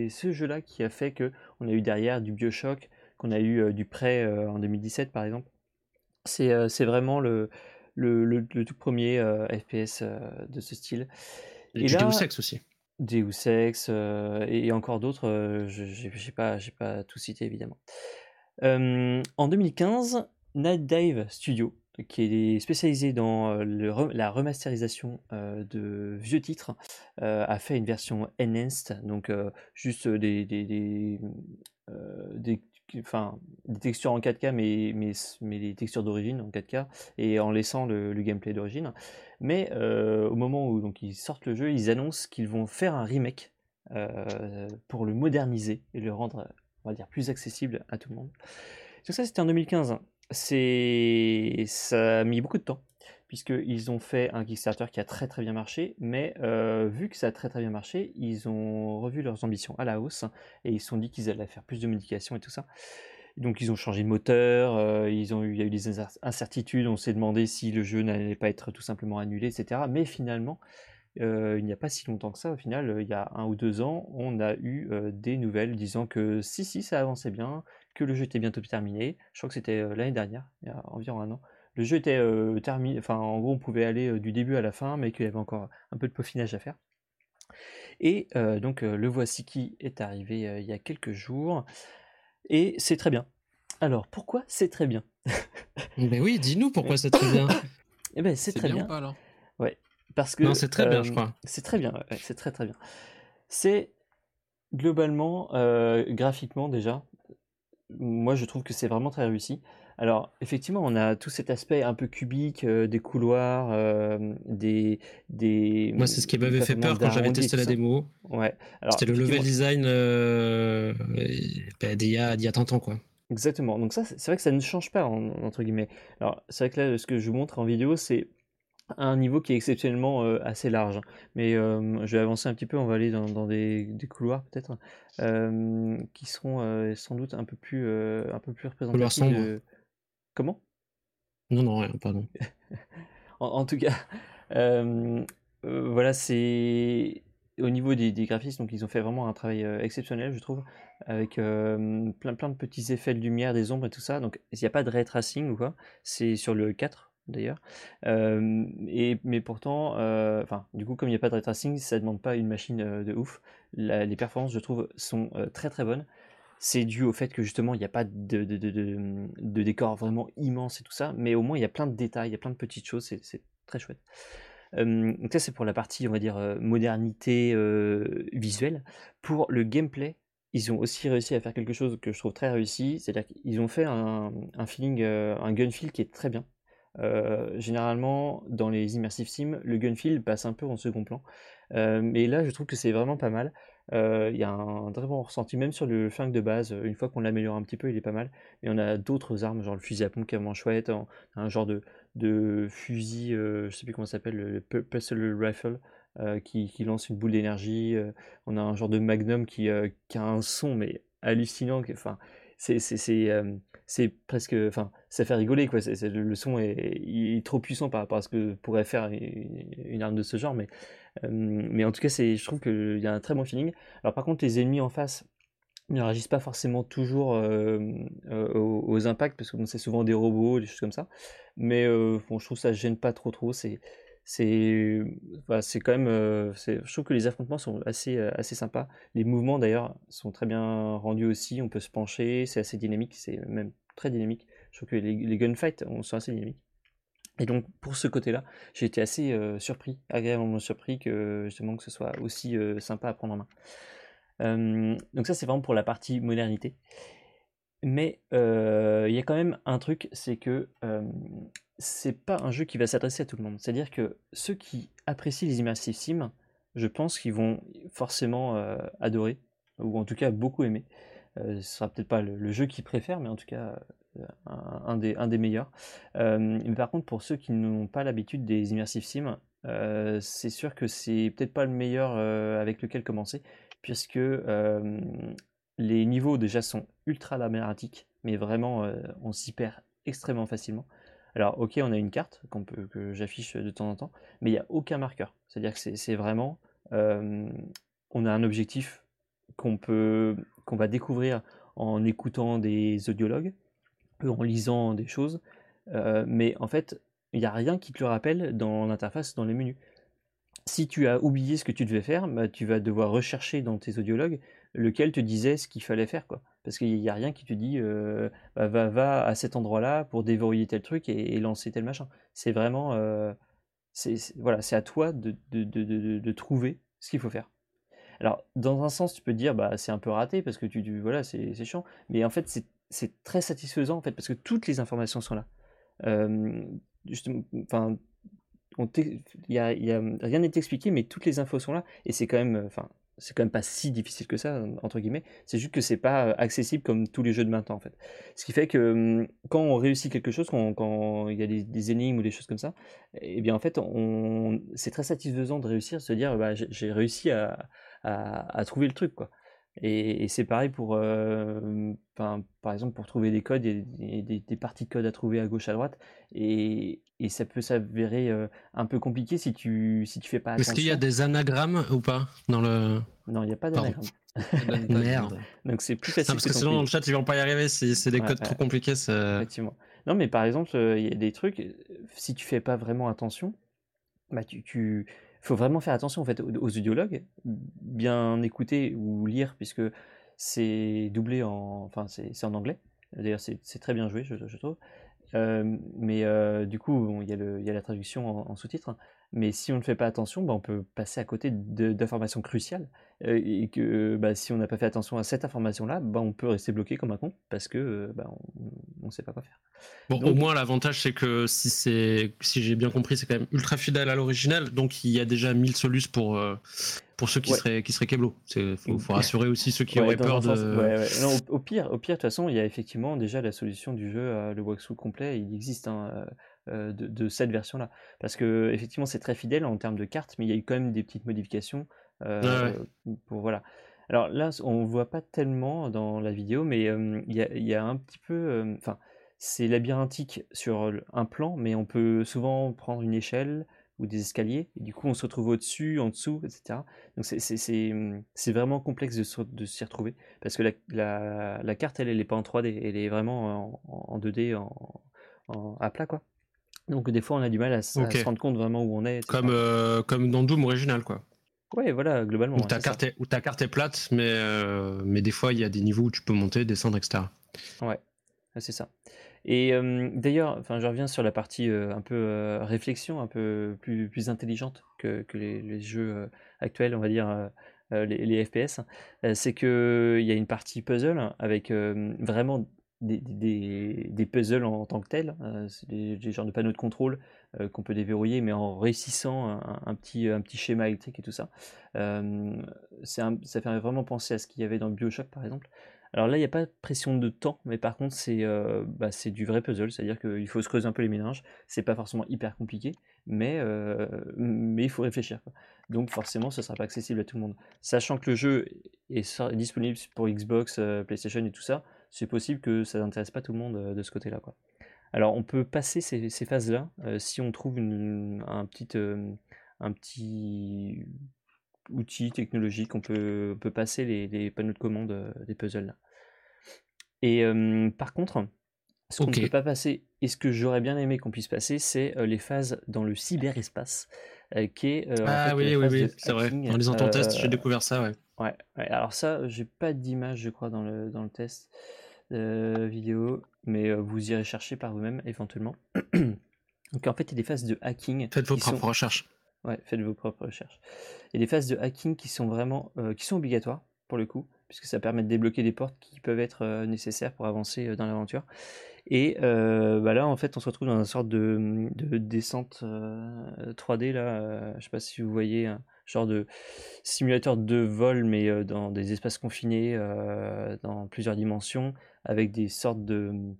ce jeu-là qui a fait que on a eu derrière du Bioshock, qu'on a eu euh, du Prey euh, en 2017 par exemple. C'est vraiment le, le, le- le tout premier FPS de ce style. Et, Et du là- Deus Ex aussi. Deus Ex et, et encore d'autres, je n'ai pas, j'ai pas tout cité évidemment. En 2015, Night Dive Studio, qui est spécialisé dans euh, la remasterisation euh, de vieux titres, euh, a fait une version enhanced, donc juste des, des, des, enfin, des textures en 4K, mais, mais, mais les textures d'origine en 4K, et en laissant le, le gameplay d'origine. Mais au moment où donc, ils sortent le jeu, ils annoncent qu'ils vont faire un remake pour le moderniser et le rendre, on va dire, plus accessible à tout le monde. Donc ça, c'était en 2015. C'est, ça a mis beaucoup de temps puisqu'ils ont fait un Kickstarter qui a très très bien marché, mais euh, vu que ça a très très bien marché, ils ont revu leurs ambitions à la hausse et ils se sont dit qu'ils allaient faire plus de modifications et tout ça. Donc ils ont changé de moteur, euh, ils ont eu, il y a eu des incer- incertitudes, on s'est demandé si le jeu n'allait pas être tout simplement annulé, etc. Mais finalement, euh, il n'y a pas si longtemps que ça, au final, il y a un ou deux ans, on a eu des nouvelles disant que si, si, ça avançait bien, que le jeu était bientôt terminé. Je crois que c'était euh, l'année dernière, il y a environ un an. Le jeu était euh, terminé, enfin en gros on pouvait aller euh, du début à la fin, mais qu'il y avait encore un peu de peaufinage à faire. Et euh, donc euh, le voici qui est arrivé euh, il y a quelques jours, et c'est très bien. Alors pourquoi c'est très bien? Ben oui, dis-nous pourquoi c'est très bien. Eh ben c'est très bien, bien. ou pas alors? Parce que Non, c'est très bien, je crois. c'est très bien, ouais, c'est très très bien. C'est globalement, euh, graphiquement déjà, moi je trouve que c'est vraiment très réussi. Alors effectivement, on a tout cet aspect un peu cubique, euh, des couloirs, euh, des, des Moi, c'est ce qui m'avait fait peur quand j'avais testé la démo. Ouais. C'était le level design euh, bah, d'il y a, d'il y a 30 ans, quoi. Exactement. Donc ça, c'est c'est vrai que ça ne change pas, en- entre guillemets. Alors, c'est vrai que là, ce que je vous montre en vidéo, c'est un niveau qui est exceptionnellement euh, assez large. Mais euh, je vais avancer un petit peu, on va aller dans, dans des, des couloirs peut-être, euh, qui seront sans doute un peu plus, un peu plus représentatifs de... Comment? Non, non, rien, pardon. En, en tout cas, voilà, c'est au niveau des, des graphismes, donc ils ont fait vraiment un travail exceptionnel, je trouve, avec plein, plein de petits effets de lumière, des ombres et tout ça. Donc il n'y a pas de ray tracing ou quoi, c'est sur le 4 d'ailleurs. Et, mais pourtant, du coup, comme il n'y a pas de ray ça ne demande pas une machine de ouf. Les performances, je trouve, sont très très bonnes. C'est dû au fait que justement, il n'y a pas de, de, décor vraiment immense et tout ça, mais au moins, il y a plein de détails, il y a plein de petites choses, c'est très chouette. Donc ça, c'est pour la partie, on va dire, modernité visuelle. Pour le gameplay, ils ont aussi réussi à faire quelque chose que je trouve très réussi, c'est-à-dire qu'ils ont fait un, un feeling, un gun feel qui est très bien. Euh, généralement, dans les immersive sims, le gun feel passe un peu en second plan. Euh, mais là, je trouve que c'est vraiment pas mal. Euh, Il y a un très bon ressenti, même sur le flingue de base. Une fois qu'on l'améliore un petit peu, il est pas mal. Mais on a d'autres armes, genre le fusil à pompe qui est vraiment chouette, un, un genre de, de fusil, je sais plus comment ça s'appelle, le pistol rifle, qui, qui lance une boule d'énergie. on a un genre de magnum qui, qui a un son, mais hallucinant. Enfin, c'est euh, c'est presque, enfin, ça fait rigoler quoi. le son est, trop puissant par rapport à ce que pourrait faire une, arme de ce genre, mais, euh, mais en tout cas, c'est, je trouve qu'il y a un très bon feeling. Alors par contre, les ennemis en face ne réagissent pas forcément toujours euh, aux, impacts parce que c'est souvent des robots, des choses comme ça. Mais bon, je trouve que ça gêne pas trop trop. C'est c'est c'est quand même euh, je trouve que les affrontements sont assez euh, assez sympas. Les mouvements d'ailleurs sont très bien rendus aussi. On peut se pencher, c'est assez dynamique, c'est même très dynamique. Je trouve que les, gunfights on- sont assez dynamiques. Et donc pour ce côté-là, j'ai été assez euh, surpris, agréablement surpris que justement que ce soit aussi sympa à prendre en main. Donc ça c'est vraiment pour la partie modernité. Mais euh, il y a quand même un truc, c'est que euh, c'est pas un jeu qui va s'adresser à tout le monde. C'est-à-dire que ceux qui apprécient les immersive sims, je pense qu'ils vont forcément euh, adorer, ou en tout cas beaucoup aimer. Euh, ce sera peut-être pas le, jeu qu'ils préfèrent, mais en tout cas un, des, meilleurs. Par contre, pour ceux qui n'ont pas l'habitude des immersive sims, c'est sûr que c'est peut-être pas le meilleur avec lequel commencer, puisque les niveaux déjà sont ultra labyrinthiques, mais vraiment euh, on s'y perd extrêmement facilement. Alors ok, on a une carte peut, que j'affiche de temps en temps, mais il n'y a aucun marqueur. C'est-à-dire que c'est vraiment, euh, on a un objectif qu'on va découvrir en écoutant des audiologues, en lisant des choses, euh, mais en fait, il n'y a rien qui te le rappelle dans l'interface, dans les menus. Si tu as oublié ce que tu devais faire, bah, tu vas devoir rechercher dans tes audiologues lequel te disait ce qu'il fallait faire, quoi. Parce qu'il n'y a rien qui te dit euh, bah, va, va à cet endroit-là pour déverrouiller tel truc et, lancer tel machin. C'est vraiment, euh, c'est voilà, c'est à toi de, de, de, de, trouver ce qu'il faut faire. Alors, dans un sens, tu peux te dire, bah, c'est un peu raté parce que tu, voilà, c'est chiant. Mais en fait, c'est très satisfaisant en fait parce que toutes les informations sont là. Euh, enfin, on y a, rien n'est expliqué, mais toutes les infos sont là et c'est quand même, c'est quand même pas si difficile que ça entre guillemets. C'est juste que c'est pas euh, accessible comme tous les jeux de maintenant en fait. Ce qui fait que hum, quand on réussit quelque chose, quand, il y a des, énigmes ou des choses comme ça, et bien en fait, c'est très satisfaisant de réussir, de se dire, bah, j'ai réussi à, à, à trouver le truc quoi. Et, et c'est pareil pour, euh, par exemple, pour trouver des codes, y a des, des- parties de code à trouver à gauche, à droite, et, et ça peut s'avérer euh, un peu compliqué si tu si tu fais pas Est-ce qu'il y a attention. des anagrammes ou pas dans le. Non, il n'y a pas d'anagramme. Merde. Donc c'est plus Non, facile parce que sinon, dans le chat, ils vont pas y arriver. Si c'est des Ouais, codes ouais. trop compliqués, ça. Effectivement. Non, mais par exemple, euh, il y a des trucs, euh, si tu fais pas vraiment attention, bah tu, tu faut vraiment faire attention en fait aux, audiologues, bien écouter ou lire puisque c'est doublé en, enfin c'est en anglais. D'ailleurs, c'est très bien joué, je, trouve. Euh, mais euh, du coup, bon, il y a le, il y a la traduction en sous-titres. Mais si on ne fait pas attention, bah, on peut passer à côté d'informations cruciales. Euh, et que bah, si on n'a pas fait attention à cette information-là, bah, on peut rester bloqué comme un con parce que euh, bah, on ne sait pas quoi faire. Bon, au moins l'avantage c'est que si c'est si j'ai bien compris, c'est quand même ultra fidèle à l'original, donc il y a déjà 1000 solus pour euh, pour ceux qui seraient qui seraient Keblo. Il faut, faut, rassurer aussi ceux qui auraient peur de. Non, au, pire, au pire de toute façon, il y a effectivement déjà la solution du jeu, le walkthrough complet, il existe. Hein, de, de, cette version-là. Parce que effectivement, c'est très fidèle en termes de cartes, mais il y a eu quand même des petites modifications euh, pour, voilà. Alors là, on voit pas tellement dans la vidéo, mais il y, a, un petit peu. Enfin, c'est labyrinthique sur un plan, mais on peut souvent prendre une échelle ou des escaliers, et du coup on se retrouve au-dessus, en dessous, etc. Donc c'est vraiment complexe de, de s'y retrouver, parce que la, la, carte, elle, elle est pas en 3D, elle est vraiment en, 2D, en, à plat, quoi. Donc des fois on a du mal à, se rendre compte vraiment où on est. Comme, comme dans Doom original, quoi. Ouais, voilà, globalement. Où ta, carte est, où ta carte est plate, mais, euh, mais des fois, il y a des niveaux où tu peux monter, descendre, etc. Ouais, c'est ça. Et d'ailleurs, enfin, je reviens sur la partie euh, un peu euh, réflexion, un peu plus, plus intelligente que, que les, les, jeux actuels, on va dire, les, les, FPS. c'est qu'il y a une partie puzzle avec vraiment des, des, puzzles en, tant que tels, euh, c'est des, genres de panneaux de contrôle euh, qu'on peut déverrouiller, mais en réussissant un, petit, un petit schéma électrique et tout ça. Euh, ça fait vraiment penser à ce qu'il y avait dans Bioshock par exemple. Alors là, il n'y a pas de pression de temps, mais par contre, c'est bah, du vrai puzzle, c'est-à-dire qu'il faut se creuser un peu les méninges. C'est pas forcément hyper compliqué, mais, mais il faut réfléchir. Donc forcément, ce ne sera pas accessible à tout le monde. Sachant que le jeu est disponible pour Xbox, PlayStation et tout ça, c'est possible que ça n'intéresse pas tout le monde euh, de ce côté-là. Quoi. Alors on peut passer ces, phases-là euh, si on trouve un, petit, euh, un petit outil technologique, on peut, peut passer les, panneaux de commande des puzzles là. Et par contre, ce qu'on ne peut pas passer, et ce que j'aurais bien aimé qu'on puisse passer, c'est les phases dans le cyberespace, qui est ah oui, oui, oui, c'est vrai. En lisant ton test, j'ai découvert ça, ouais. Ouais, alors ça, j'ai pas d'image, je crois, dans le, dans le test. Euh, vidéo, mais euh, vous irez chercher par vous-même éventuellement. Donc en fait, il y a des phases de hacking. Faites vos propres recherches. Ouais, faites vos propres recherches. Il y a des phases de hacking qui sont vraiment euh, qui sont obligatoires pour le coup, puisque ça permet de débloquer des portes qui peuvent être nécessaires pour avancer dans l'aventure. Et bah là, en fait, on se retrouve dans une sorte de, de descente 3D là. je sais pas si vous voyez genre de simulateur de vol, mais dans des espaces confinés, dans plusieurs dimensions, avec des sortes de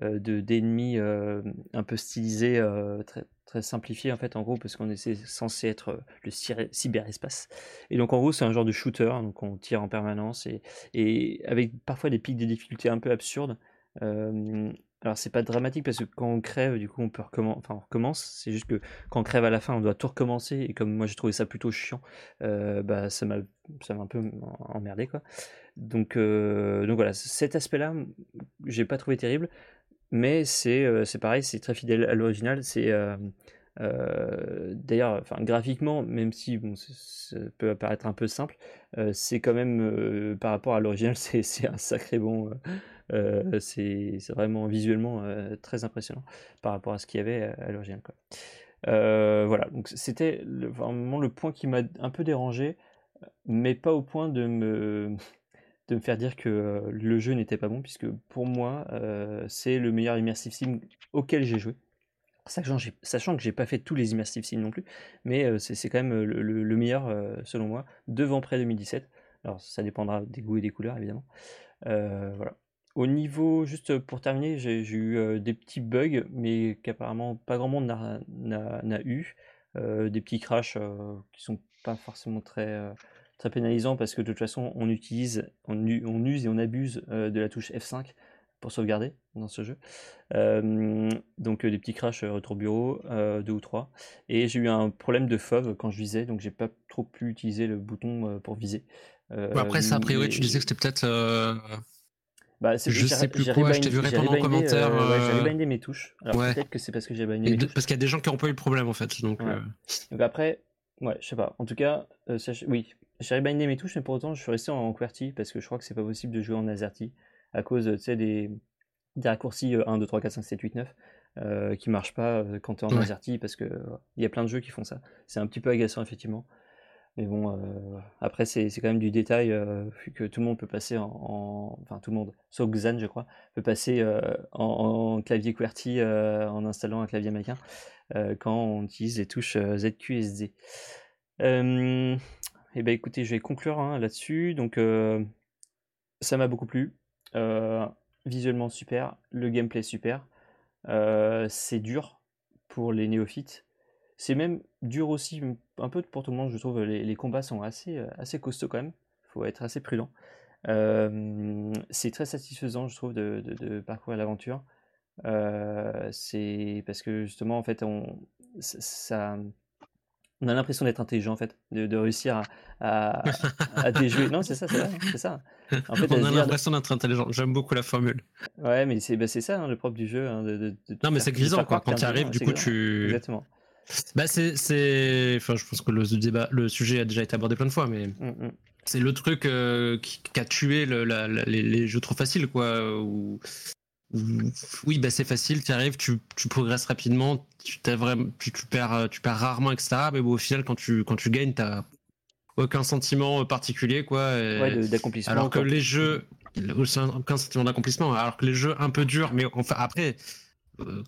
d'ennemis un peu stylisés, très, très simplifiés en fait en gros parce qu'on est censé être le cyberespace et donc en gros c'est un genre de shooter donc on tire en permanence et, avec parfois des pics de difficulté un peu absurdes alors c'est pas dramatique parce que quand on crève, du coup on peut recommencer. Enfin on recommence. C'est juste que quand on crève à la fin, on doit tout recommencer. Et comme moi j'ai trouvé ça plutôt chiant, euh, bah ça m'a ça m'a un peu emmerdé quoi. Donc euh, donc voilà, cet aspect-là, j'ai pas trouvé terrible, mais c'est euh, pareil, c'est très fidèle à l'original. C'est d'ailleurs, enfin graphiquement, même si bon, ça peut apparaître un peu simple, c'est quand même par rapport à l'original, c'est un sacré bon euh, c'est vraiment visuellement euh, très impressionnant par rapport à ce qu'il y avait à, l'origine. Euh, voilà, donc c'était vraiment le point qui m'a un peu dérangé, mais pas au point de me, de me faire dire que le jeu n'était pas bon, puisque pour moi, c'est le meilleur immersive sim auquel j'ai joué. Sachant, sachant que j'ai pas fait tous les immersive sims non plus, mais c'est quand même le, meilleur selon moi, devant près 2017. Alors ça dépendra des goûts et des couleurs évidemment. voilà. Au niveau, juste pour terminer, j'ai eu des petits bugs, mais qu'apparemment pas grand monde n'a eu. des petits crashs qui sont pas forcément très, très pénalisants parce que de toute façon on utilise, on, use et on abuse de la touche F5 pour sauvegarder dans ce jeu. donc des petits crashs retour bureau, deux ou trois. Et j'ai eu un problème de FOV quand je visais, donc j'ai pas trop pu utiliser le bouton pour viser. après ça, a priori, tu disais que c'était peut-être bah, je sais plus quoi, je t'ai vu répondre en commentaire. Euh, ouais, j'avais bindé mes touches. Alors peut-être que c'est parce que j'ai bindé mes touches. Parce qu'il y a des gens qui n'ont pas eu le problème en fait. Donc, euh. donc après, ouais, je sais pas. En tout cas, euh, oui, j'ai bindé mes touches, mais pour autant, je suis resté en QWERTY parce que je crois que c'est pas possible de jouer en AZERTY à cause des, des raccourcis 1, 2, 3, 4, 5, 7, 8, 9. euh, qui marche pas euh, quand tu es en Ouais. AZERTY parce que euh, il y a plein de jeux qui font ça. C'est un petit peu agaçant effectivement. Mais bon, euh, après c'est quand même du détail euh, que tout le monde peut passer en, en- enfin tout le monde, sauf Xan je crois, peut passer euh, en, en clavier QWERTY en installant un clavier américain quand on utilise les touches euh, Et ben écoutez, je vais conclure hein, là-dessus. Donc euh, ça m'a beaucoup plu. Euh, visuellement super, le gameplay super. Euh, c'est dur pour les néophytes. C'est même dur aussi, un peu pour tout le monde, je trouve. Les, les combats sont assez, assez costauds quand même. Il faut être assez prudent. C'est très satisfaisant, je trouve, de, parcourir l'aventure. C'est parce que justement, en fait, on, ça- on a l'impression d'être intelligent, en fait, de, de réussir à, à, à déjouer. Non, c'est ça, c'est ça. En fait, à On a dire- l'impression d'être intelligent. J'aime beaucoup la formule. Ouais, mais c'est c'est ça hein, le propre du jeu. hein, de, de- Non, mais c'est grisant, quoi. Quand tu arrives, du coup, grisant. tu. Exactement. Bah, c'est, c'est. Enfin, je pense que le débat, le sujet a déjà été abordé plein de fois, mais Mm, mm. c'est le truc euh, qui, qui a tué le- la- la- les, les jeux trop faciles, quoi. Où- oui, bah, c'est facile, tu arrives, tu, tu progresses rapidement, tu, vraiment, tu, tu perds, euh, tu perds rarement, etc. Mais bon, au final, quand tu, quand tu gagnes, t'as aucun sentiment particulier, quoi. Ouais, d'accomplissement. alors que les jeux, aucun sentiment d'accomplissement. Alors que les jeux un peu durs, mais enfin après, euh,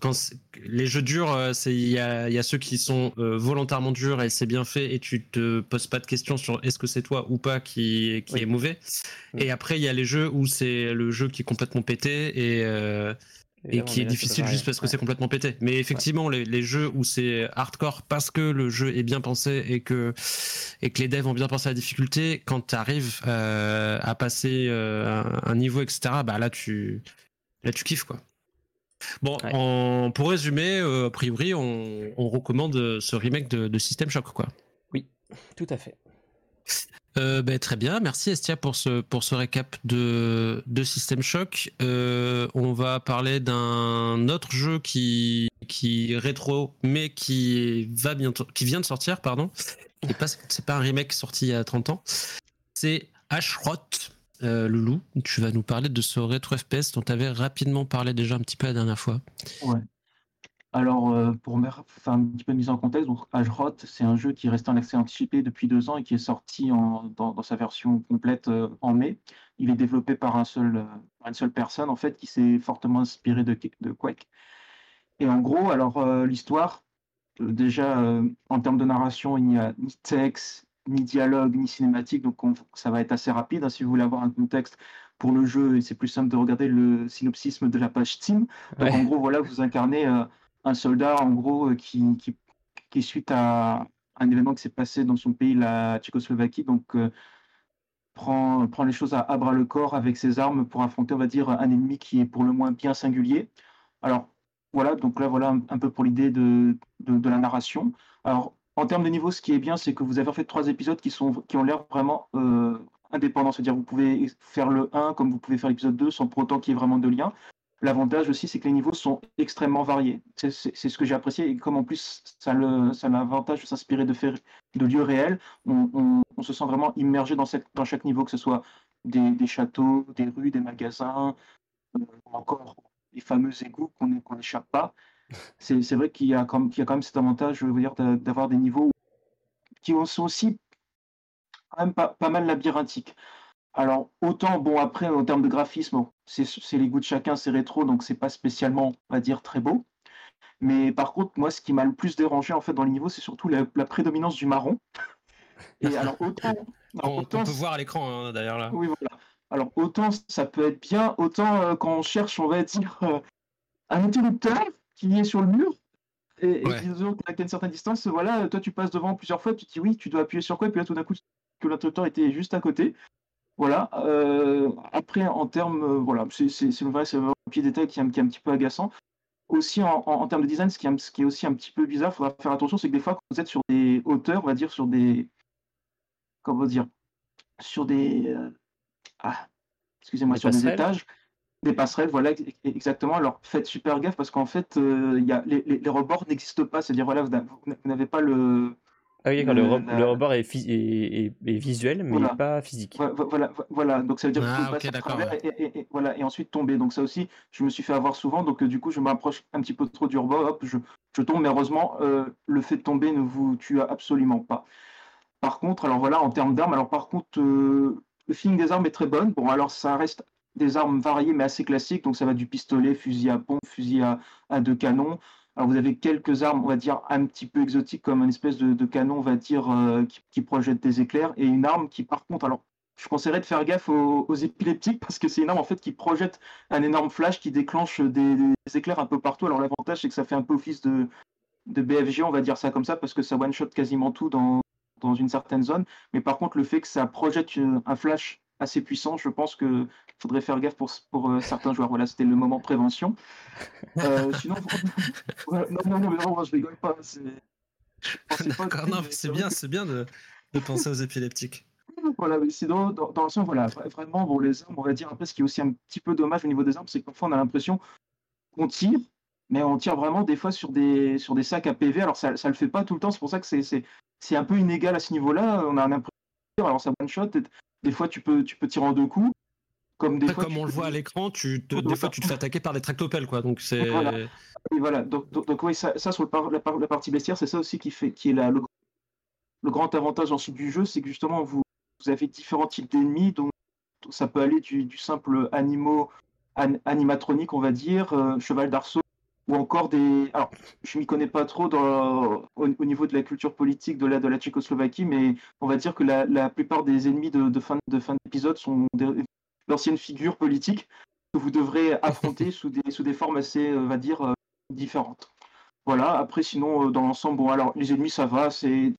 quand c'est- les jeux durs, euh, c'est il y a, il y a ceux qui sont euh, volontairement durs et c'est bien fait et tu te poses pas de questions sur est-ce que c'est toi ou pas qui, qui Oui. est mauvais. Mm. Et après, il y a les jeux où c'est le jeu qui est complètement pété et euh, qui est là, difficile juste parce que Ouais. c'est complètement pété. Mais effectivement, les, les jeux où c'est hardcore parce que le jeu est bien pensé et que, et que les devs ont bien pensé à la difficulté, quand tu arrives à passer euh, un, un niveau, etc., bah là tu, là, tu kiffes quoi. Bon, Ouais. pour résumer, euh, a priori, on, on recommande ce remake de, de System Shock quoi. Tout à fait. Euh, ben, très bien, merci Estia pour ce, pour ce récap de, de System Shock. Euh, on va parler d'un autre jeu qui, qui est rétro, mais qui va bientôt, qui vient de sortir, pardon. Et pas, c'est pas un remake sorti il y a 30 ans. C'est Ashrot. Euh, Loulou, tu vas nous parler de ce rétro FPS dont tu avais rapidement parlé déjà un petit peu la dernière fois. Ouais. Alors, euh, pour faire un petit peu de mise en contexte, donc Ashrot, c'est un jeu qui reste en accès anticipé depuis deux ans et qui est sorti dans, sa version complète euh, en mai. Il est développé par un seul, une seule personne, en fait, qui s'est fortement inspiré de, de Quake. Et en gros, alors, l'histoire, déjà, en termes de narration, il n'y a ni texte, ni dialogue, ni cinématique, donc on- ça va être assez rapide. hein, si vous voulez avoir un contexte pour le jeu, et c'est plus simple de regarder le synopsisme de la page Steam. Donc, Ouais. en gros, voilà, vous incarnez euh, un soldat, en gros, euh, qui, qui, qui, suite à un événement qui s'est passé dans son pays, la Tchécoslovaquie, donc euh, prend, prend les choses à, à bras le corps avec ses armes pour affronter, on va dire, un ennemi qui est pour le moins bien singulier. Alors, voilà, donc là, voilà un, un peu pour l'idée de, de, de la narration. Alors, en termes de niveau, ce qui est bien, c'est que vous avez en fait trois épisodes qui, sont, qui ont l'air vraiment euh, indépendants. C'est-à-dire, vous pouvez faire le 1 comme vous pouvez faire l'épisode 2 sans pour autant qu'il y ait vraiment de lien. L'avantage aussi, c'est que les niveaux sont extrêmement variés. C'est ce que j'ai apprécié. Et comme en plus, ça le- ça a l'avantage de s'inspirer de, de lieux réels, on, se sent vraiment immergé dans, chaque niveau, que ce soit des, châteaux, des rues, des magasins, euh, ou encore les fameux égouts qu'on n'échappe pas. C'est vrai qu'il y, a quand même- qu'il y a quand même cet avantage, je veux dire, d'a- d'avoir des niveaux qui sont aussi quand même pas, pas mal labyrinthiques. Alors, autant, bon, après, en termes de graphisme, c'est les goûts de chacun, c'est rétro, donc c'est pas spécialement, on va dire, très beau. Mais par contre, moi, ce qui m'a le plus dérangé, en fait, dans les niveaux, c'est surtout la, la prédominance du marron. Et alors, autant... alors, On, on autant peut voir à l'écran hein, d'ailleurs là. oui, voilà. Alors, autant ça peut être bien, autant euh, quand on cherche, on va dire, euh, un interrupteur qui est sur le mur, et, et Ouais. disons qu'à une certaine distance, voilà, toi tu passes devant plusieurs fois, tu te dis oui, tu dois appuyer sur quoi, et puis là tout d'un coup, que l'interrupteur était juste à côté. Voilà. euh, après, en termes, euh, voilà, c'est un petit détail qui est, un- qui est un petit peu agaçant. Aussi, en, en- en termes de design, ce qui, est, ce qui est aussi un petit peu bizarre, il faudra faire attention, c'est que des fois, quand vous êtes sur des hauteurs, on va dire sur des. Comment dire Sur des. euh, ah, excusez-moi, sur des étages, des passerelles, voilà, ex- exactement. Alors faites super gaffe parce qu'en fait, euh, il y a, les, les, les rebords n'existent pas. C'est-à-dire, voilà, vous n'a- vous n'avez pas le, Ah oui, le, Le- re- la- le rebord est, phys- est- est- est visuel, mais Voilà. pas physique. Voilà, vo- voilà, donc ça veut dire Ah, qu'il faut ok, passer à d'accord, travers et, et- et- voilà, et ensuite tomber. Donc ça aussi, je me suis fait avoir souvent, donc euh, du coup, je m'approche un petit peu trop du rebord, hop, je, je tombe, mais heureusement, euh, le fait de tomber ne vous tue absolument pas. Par contre, alors voilà, en termes d'armes, alors par contre, euh, le feeling des armes est très bonne. Bon, alors ça reste des armes variées, mais assez classiques, donc ça va du pistolet, fusil à pompe, fusil à, deux canons. Alors vous avez quelques armes, on va dire, un petit peu exotiques, comme une espèce de, canon, on va dire, euh, qui, projette des éclairs, et une arme qui, par contre, alors je conseillerais de faire gaffe aux, épileptiques, parce que c'est une arme en fait qui projette un énorme flash qui déclenche des, éclairs un peu partout. Alors l'avantage, c'est que ça fait un peu office de, de BFG, on va dire ça comme ça, parce que ça one-shot quasiment tout dans, dans une certaine zone. Mais par contre, le fait que ça projette une- un flash assez puissant, je pense que faudrait faire gaffe pour, pour euh, certains joueurs. Voilà, c'était le moment prévention. Euh, sinon, non, non, non, mais non, je rigole pas. c'est- D'accord, bien, c'est bien de, de penser aux épileptiques. Voilà, mais sinon, dans, dans l'ensemble, voilà, vra- vraiment, bon, les armes, on va dire, après, ce qui est aussi un petit peu dommage au niveau des armes, c'est que parfois, on a l'impression qu'on tire, mais on tire vraiment des fois sur des, sur des sacs à PV. Alors, ça ne le fait pas tout le temps, c'est pour ça que c'est- c'est un peu inégal à ce niveau-là. On a l'impression alors ça one-shot, et des fois, tu peux, tu peux tirer en deux coups, comme des Après, fois. comme on le voit à l'écran, tu te, des fois tu te fais attaquer par des tractopelles, quoi. Donc c'est. Voilà. Et voilà, donc, donc, donc, oui, ça, ça, sur le par- la, par- la partie bestiaire, c'est ça aussi qui, fait, qui est la, le, le grand avantage ensuite du jeu, c'est que justement, vous, vous avez différents types d'ennemis, donc ça peut aller du, du simple animaux, an- animatronique, on va dire, euh, cheval d'arceau, ou encore des... Alors, je m'y connais pas trop dans, au, au niveau de la culture politique de la, de la Tchécoslovaquie, mais on va dire que la, la plupart des ennemis de, de fin de fin d'épisode sont d'anciennes figures politiques que vous devrez affronter sous des, sous des formes assez, euh, on va dire, euh, différentes. Voilà, après, sinon, euh, dans l'ensemble, bon, alors, les ennemis, ça va, c'est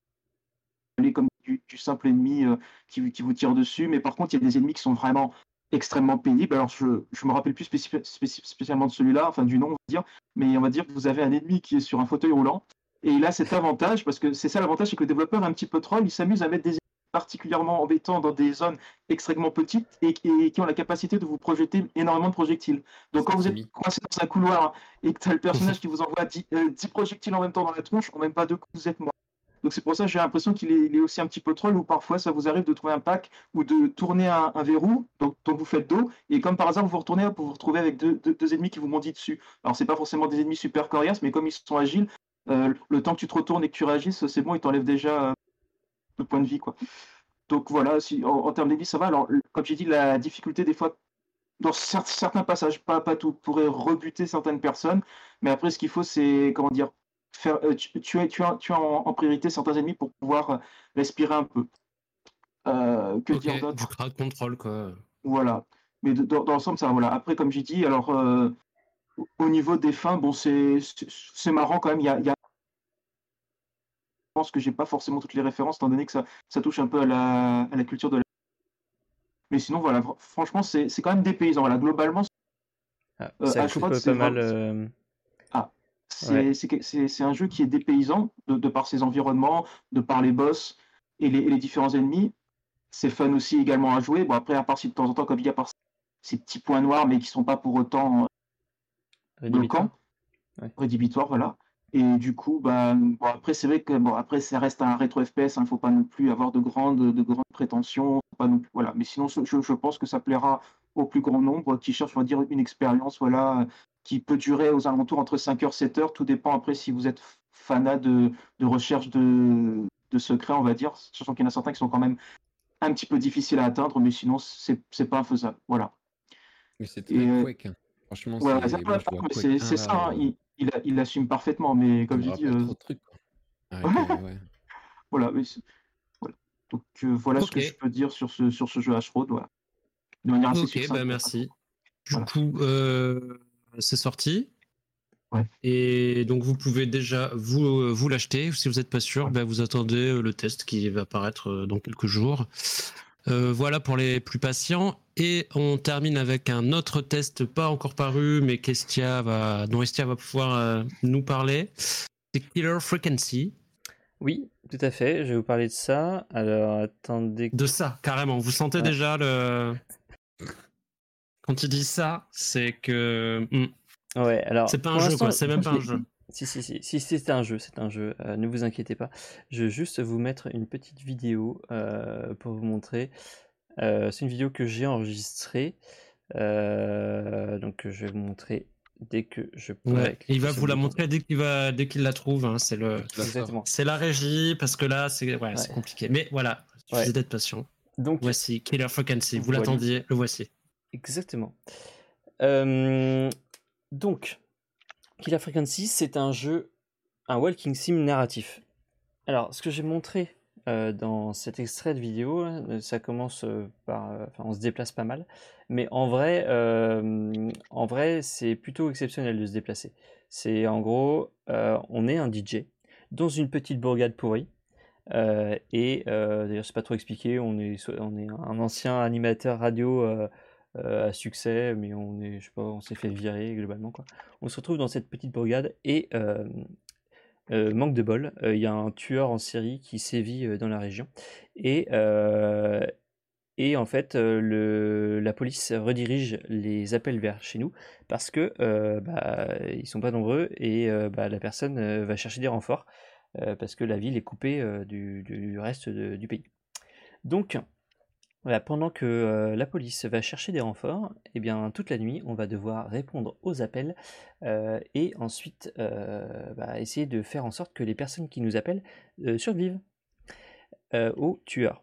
aller comme du, du simple ennemi qui, qui vous tire dessus, mais par contre, il y a des ennemis qui sont vraiment extrêmement pénibles. Alors, je ne me rappelle plus spécif- spécif- spécialement de celui-là, enfin du nom, on va dire, mais on va dire que vous avez un ennemi qui est sur un fauteuil roulant, et il a cet avantage, parce que c'est ça l'avantage, c'est que le développeur est un petit peu troll, il s'amuse à mettre des ennemis particulièrement embêtants dans des zones extrêmement petites et, et qui ont la capacité de vous projeter énormément de projectiles. Donc quand vous êtes coincé dans un couloir et que tu as le personnage qui vous envoie 10, euh, 10 projectiles en même temps dans la tronche, en même pas deux vous êtes mort. Donc c'est pour ça que j'ai l'impression qu'il est, aussi un petit peu troll, ou parfois ça vous arrive de trouver un pack ou de tourner un, verrou, donc, donc vous faites dos, et comme par hasard vous vous retournez pour vous retrouver avec deux, deux- ennemis qui vous bondit dessus. Alors c'est pas forcément des ennemis super coriaces, mais comme ils sont agiles, euh, le temps que tu te retournes et que tu réagisses, c'est bon, ils t'enlèvent déjà euh, le point de vie. quoi. Donc voilà, si, en, en termes d'ennemis, ça va. Alors, comme j'ai dit, la difficulté, des fois, dans cer- certains passages, pas, pas tout, pourrait rebuter certaines personnes, mais après, ce qu'il faut, c'est, comment dire, faire, tu- tuer, tuer, tuer en, en priorité certains ennemis pour pouvoir euh, respirer un peu. Euh, que dire d'autre? du crowd control, quoi. voilà. Mais de- dans, dans l'ensemble, ça va. Voilà. Après, comme j'ai dit, alors euh, au- au niveau des fins, bon, c'est marrant quand même. Il y a, il y a- Je pense que j'ai pas forcément toutes les références, étant donné que ça, ça touche un peu à la, à la culture de la. Mais sinon, voilà, fr- franchement, c'est c'est quand même des paysans. Voilà, globalement, Ah, Euh, ça coupe c'est pas mal. euh, c'est Ouais. un jeu qui est dépaysant de, de par ses environnements, de par les boss et les, et les différents ennemis. C'est fun aussi également à jouer. Bon, après, à part si de temps en temps, comme il y a par ces petits points noirs, mais qui sont pas pour autant rédhibitoire. bloquants, Ouais. rédhibitoires, voilà. Et du coup, bah, bon, après, c'est vrai que bon, après, ça reste un rétro FPS. Il ne faut pas non plus avoir de grandes, de grandes prétentions. Pas non plus, voilà. Mais sinon, je, je pense que ça plaira au plus grand nombre qui cherche, on va dire, une expérience, voilà, qui peut durer aux alentours entre 5 heures, 7 heures. Tout dépend après si vous êtes fanat de, de recherche de, de secrets, on va dire. Sachant qu'il y en a certains qui sont quand même un petit peu difficiles à atteindre, mais sinon, c'est pas infaisable. Voilà. Mais c'est très euh, quick. hein. Franchement, Voilà, c'est ça, moi, voilà, je vois mais Quake c'est 1, c'est là, ça, hein, il, il, a- il assume parfaitement, mais comme euh, euh, ouais. voilà, mais voilà. Donc euh, voilà ce que je peux dire sur ce, sur ce jeu Ashroad, voilà. De manière assez Ok, succincte, bah merci. Du Voilà. coup, euh, c'est sorti. Ouais. Et donc vous pouvez déjà vous, euh, vous l'acheter. Si vous n'êtes pas sûr, bah, vous attendez euh, le test qui va apparaître euh, dans quelques jours. Euh, voilà pour les plus patients. Et on termine avec un autre test pas encore paru, mais qu'Estia va, dont Estia va pouvoir euh, nous parler. C'est Killer Frequency. Oui, tout à fait. Je vais vous parler de ça. Alors, attendez. De ça, carrément. Vous sentez déjà le. Quand il dit ça, c'est que. hmm, Ouais, alors. C'est pas un jeu, quoi. C'est même pas un jeu. Si, si, si, si c'est un jeu, c'est un jeu, euh, ne vous inquiétez pas. Je vais juste vous mettre une petite vidéo euh, pour vous montrer. Euh, c'est une vidéo que j'ai enregistrée. Donc je vais vous montrer dès que je pourrai Ouais, il va vous la montrer dès qu'il va, dès qu'il la trouve. hein, c'est le, c'est la régie parce que là, c'est, ouais, Ouais. compliqué. Mais voilà, il suffit Ouais. d'être patient. Donc, Voici Killer Frequency. Vous l'attendiez, le voici. Exactement. Euh, donc, Killer Frequency, c'est un jeu, un walking sim narratif. Alors, ce que j'ai montré euh, dans cet extrait de vidéo, euh, ça commence euh, par, enfin, on se déplace pas mal, mais en vrai, en vrai, c'est plutôt exceptionnel de se déplacer. C'est en gros, on est un DJ dans une petite bourgade pourrie. Et d'ailleurs, c'est pas trop expliqué. On est, on est un ancien animateur radio euh, à succès, mais on est, je sais pas, on s'est fait virer globalement quoi. On se retrouve dans cette petite bourgade et euh, euh, manque de bol, il y a un tueur en série qui sévit dans la région et et en fait, le, la police redirige les appels vers chez nous parce que bah, ils sont pas nombreux et bah, la personne va chercher des renforts parce que la ville est coupée du, reste du pays. Donc, voilà, pendant que euh, la police va chercher des renforts, eh bien, toute la nuit, on va devoir répondre aux appels euh, et ensuite euh, bah, essayer de faire en sorte que les personnes qui nous appellent survivent aux tueurs.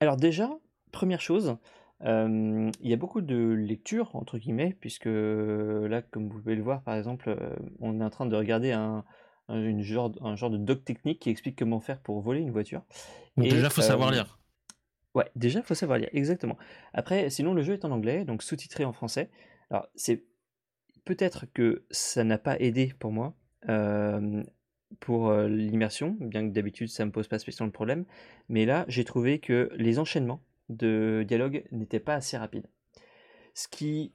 Alors déjà, première chose, il y a beaucoup de lectures, entre guillemets, puisque là, comme vous pouvez le voir, par exemple, on est en train de regarder un, un, une genre, un genre de doc technique qui explique comment faire pour voler une voiture. Donc Et, déjà, faut savoir lire. Ouais, déjà, faut savoir lire, exactement. Après, sinon, le jeu est en anglais, donc sous-titré en français. Alors, c'est peut-être que ça n'a pas aidé pour moi pour l'immersion, bien que d'habitude, ça me pose pas spécialement de problème. Mais là, j'ai trouvé que les enchaînements de dialogue n'étaient pas assez rapides. Ce qui,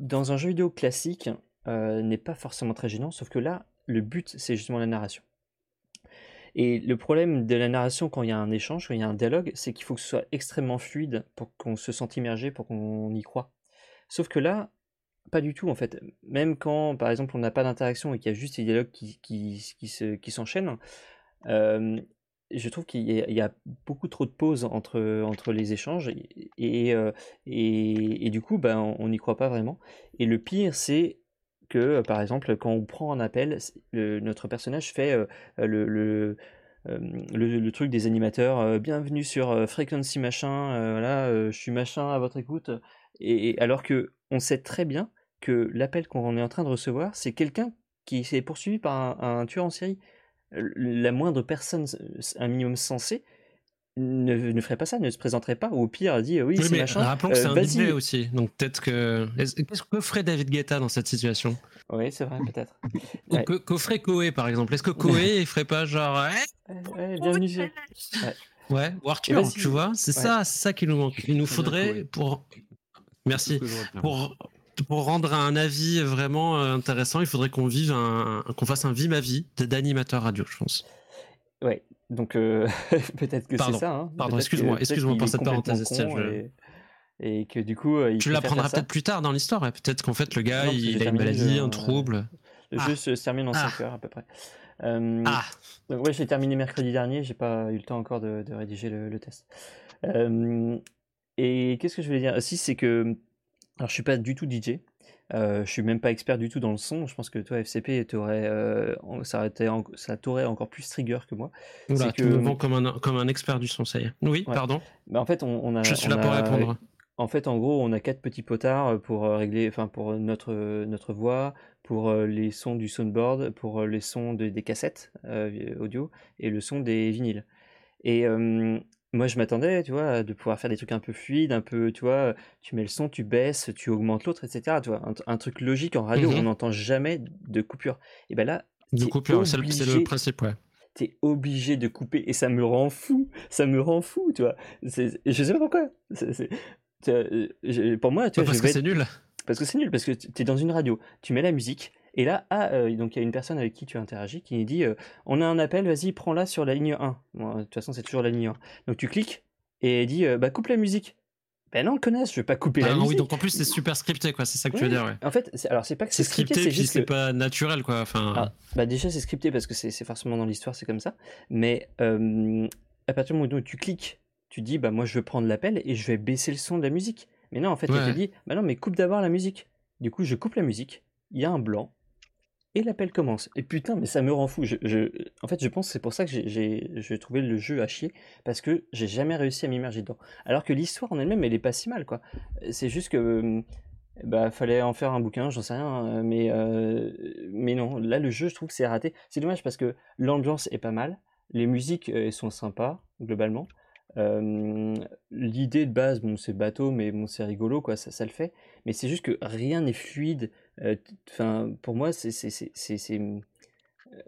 dans un jeu vidéo classique, n'est pas forcément très gênant, sauf que là, le but, c'est justement la narration. Et le problème de la narration quand il y a un échange, quand il y a un dialogue, c'est qu'il faut que ce soit extrêmement fluide pour qu'on se sente immergé, pour qu'on y croit. Sauf que là, pas du tout en fait. Même quand, par exemple, on n'a pas d'interaction et qu'il y a juste des dialogues qui, qui, se- qui s'enchaînent, euh, je trouve qu'il y, a- il y a beaucoup trop de pauses entre, entre les échanges et, et, euh, et- et du coup, ben, on n'y croit pas vraiment. Et le pire, c'est que, par exemple, quand on prend un appel, notre personnage fait euh, le, euh, le- le truc des animateurs, euh, bienvenue sur euh, Frequency machin, euh, voilà, euh, je suis machin à votre écoute. Et, alors que on sait très bien que l'appel qu'on est en train de recevoir, c'est quelqu'un qui s'est poursuivi par un, un tueur en série. Euh, La moindre personne, un minimum sensé, ne, ne ferait pas ça, ne se présenterait pas, ou au pire dit euh, oui, Oui, c'est mais machin. rappelons que euh, c'est un. DJ aussi. Donc peut-être que. est-ce- Qu'est-ce que ferait David Guetta dans cette situation? Oui, c'est vrai, peut-être. Ou Ouais. que, que ferait Koé, par exemple? Est-ce que Koé, il ferait pas genre. Ouais, Ouais, ouais, bienvenue Ouais, ou Arthur, Vas-y. tu vois? C'est Ouais. ça, c'est ça qui nous manque. Il nous faudrait pour. Merci. Pour, pour rendre un avis vraiment euh, intéressant, il faudrait qu'on vive un, un- qu'on fasse un vie ma vie d'animateur radio, je pense. Ouais, donc euh, peut-être que c'est Pardon, ça. hein. pardon, excuse-moi, excuse-moi pour cette parenthèse, Et, et que du coup, euh, il Tu l'apprendras peut-être plus tard dans l'histoire. ouais. Peut-être qu'en fait le gars, Non, il a une maladie, jeu, un hein. trouble. Le Ah. jeu se se termine en Ah. 5 heures à peu près. Euh, Ah, donc ouais, j'ai terminé mercredi dernier, j'ai pas eu le temps encore de, de rédiger le, le test. Euh, et qu'est-ce que je voulais dire? Aussi, c'est que alors je suis pas du tout DJ, euh, je suis même pas expert du tout dans le son. Je pense que toi FCP, t'aurais, euh, ça, en- t'aurait encore plus trigger que moi. Oula, c'est tu que- me vends comme un, comme un expert du son, ça y est. Oui, Ouais. pardon. Mais en fait, on, on a, Je suis là pour répondre. En fait, en gros, on a quatre petits potards pour euh, régler, enfin pour notre notre voix, pour euh, les sons du soundboard, pour euh, les sons de- des cassettes euh, audio et le son des vinyles. Et euh, moi, je m'attendais, tu vois, de pouvoir faire des trucs un peu fluides, un peu, tu vois, tu mets le son, tu baisses, tu augmentes l'autre, etc. Tu vois, un, un truc logique en radio, on n'entend jamais de coupure. Et ben là, De t'es coupure, c'est le, principe, ouais. t'es obligé de couper et ça me rend fou, ça me rend fou, tu vois. Je sais pas pourquoi. Vois, euh, je- pour moi, tu vois, parce que c'est nul. parce que c'est nul, parce que tu es dans une radio, tu mets la musique, et là, ah, euh, donc il y a une personne avec qui tu interagis qui dit euh, On a un appel, vas-y, prends-la sur la ligne 1. Bon, de toute façon, c'est toujours la ligne 1. Donc tu cliques, et elle dit euh, Bah, coupe la musique. Ben non, connasse, je vais pas couper Ah la non, musique. oui, donc en plus c'est super scripté, quoi. C'est ça que tu veux dire, ouais. En fait, alors c'est pas que C'est scripté, c'est juste c'est que pas naturel, quoi. Enfin, Ah, bah déjà c'est scripté parce que c'est forcément dans l'histoire, c'est comme ça. Mais euh, à partir du moment où tu cliques, tu dis bah moi je veux prendre l'appel et je vais baisser le son de la musique. Mais non, en fait, elle Ouais. te dit bah non, mais coupe d'abord la musique. Du coup, je coupe la musique, il y a un blanc et l'appel commence. Et putain, mais ça me rend fou. En fait, je pense que c'est pour ça que j'ai- trouvé le jeu à chier parce que j'ai jamais réussi à m'immerger dedans. Alors que l'histoire en elle-même, elle est pas si mal quoi. C'est juste que euh, bah fallait en faire un bouquin, j'en sais rien, euh, mais euh, mais non, là le jeu, je trouve que c'est raté. C'est dommage parce que l'ambiance est pas mal, les musiques sont sympas globalement. L'idée de base, bon, c'est bateau, mais bon, c'est rigolo, quoi, ça le fait. Mais c'est juste que rien n'est fluide. Euh, Enfin, pour moi, c'est, euh,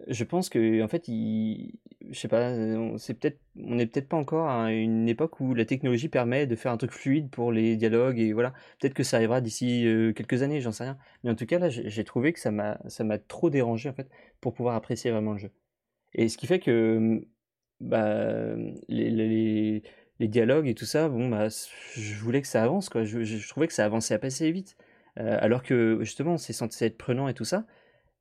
je pense que, en fait, il, je sais pas, euh, c'est peut-être, on n'est peut-être pas encore à une époque où la technologie permet de faire un truc fluide pour les dialogues et voilà. Peut-être que ça arrivera d'ici quelques années, j'en sais rien. Mais en tout cas, là, j'ai trouvé que ça m'a, ça m'a trop dérangé en fait pour pouvoir apprécier vraiment le jeu. Et ce qui fait que bah, les, dialogues et tout ça, bon, bah, je voulais que ça avance, quoi. Je, trouvais que ça avançait assez vite. Euh, alors que justement, c'est censé être prenant et tout ça.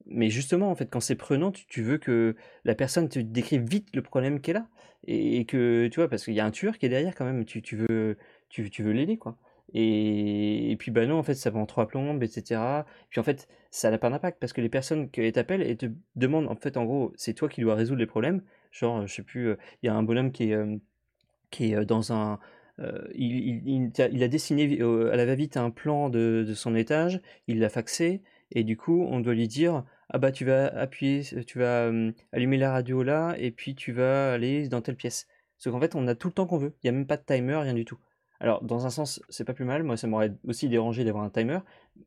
Mais justement, en fait, quand c'est prenant, tu, veux que la personne te décrive vite le problème qu'elle a. Et, et que, tu vois, parce qu'il y a un tueur qui est derrière quand même, tu, tu veux, tu, veux l'aider, quoi. Et, puis, bah non, en fait, ça en trois plombes, etc. Puis en fait, ça n'a pas d'impact parce que les personnes qui t'appellent et te demandent, en fait, en gros, c'est toi qui dois résoudre les problèmes. Genre, je sais plus, euh, il y a un bonhomme qui est, euh, qui est dans un. Euh, il, il- il a- dessiné à la va-vite un plan de, de son étage, il l'a faxé, et du coup, on doit lui dire Ah bah, tu vas appuyer, tu vas euh, allumer la radio là, et puis tu vas aller dans telle pièce. Sauf qu'en fait, on a tout le temps qu'on veut, il n'y a même pas de timer, rien du tout. Alors, dans un sens, c'est pas plus mal, moi ça m'aurait aussi dérangé d'avoir un timer,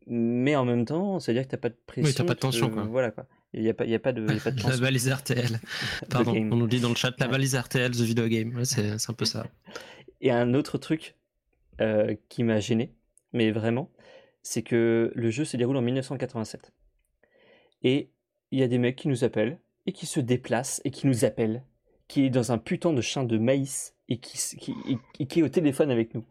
mais en même temps, ça veut dire que t'as pas de pression. t'as pas de tension, quoi. Voilà quoi. Il n'y a, pas- y a pas de, y a pas de la valise RTL. Pardon, on nous dit dans le chat la valise RTL, The Video Game. Ouais, c'est un peu ça. Et un autre truc euh, qui m'a gêné, mais vraiment, c'est que le jeu se déroule en 1987. Et il y a des mecs qui nous appellent, et qui se déplacent, et qui nous appellent, qui est dans un putain de champ de maïs, et qui, et qui est au téléphone avec nous.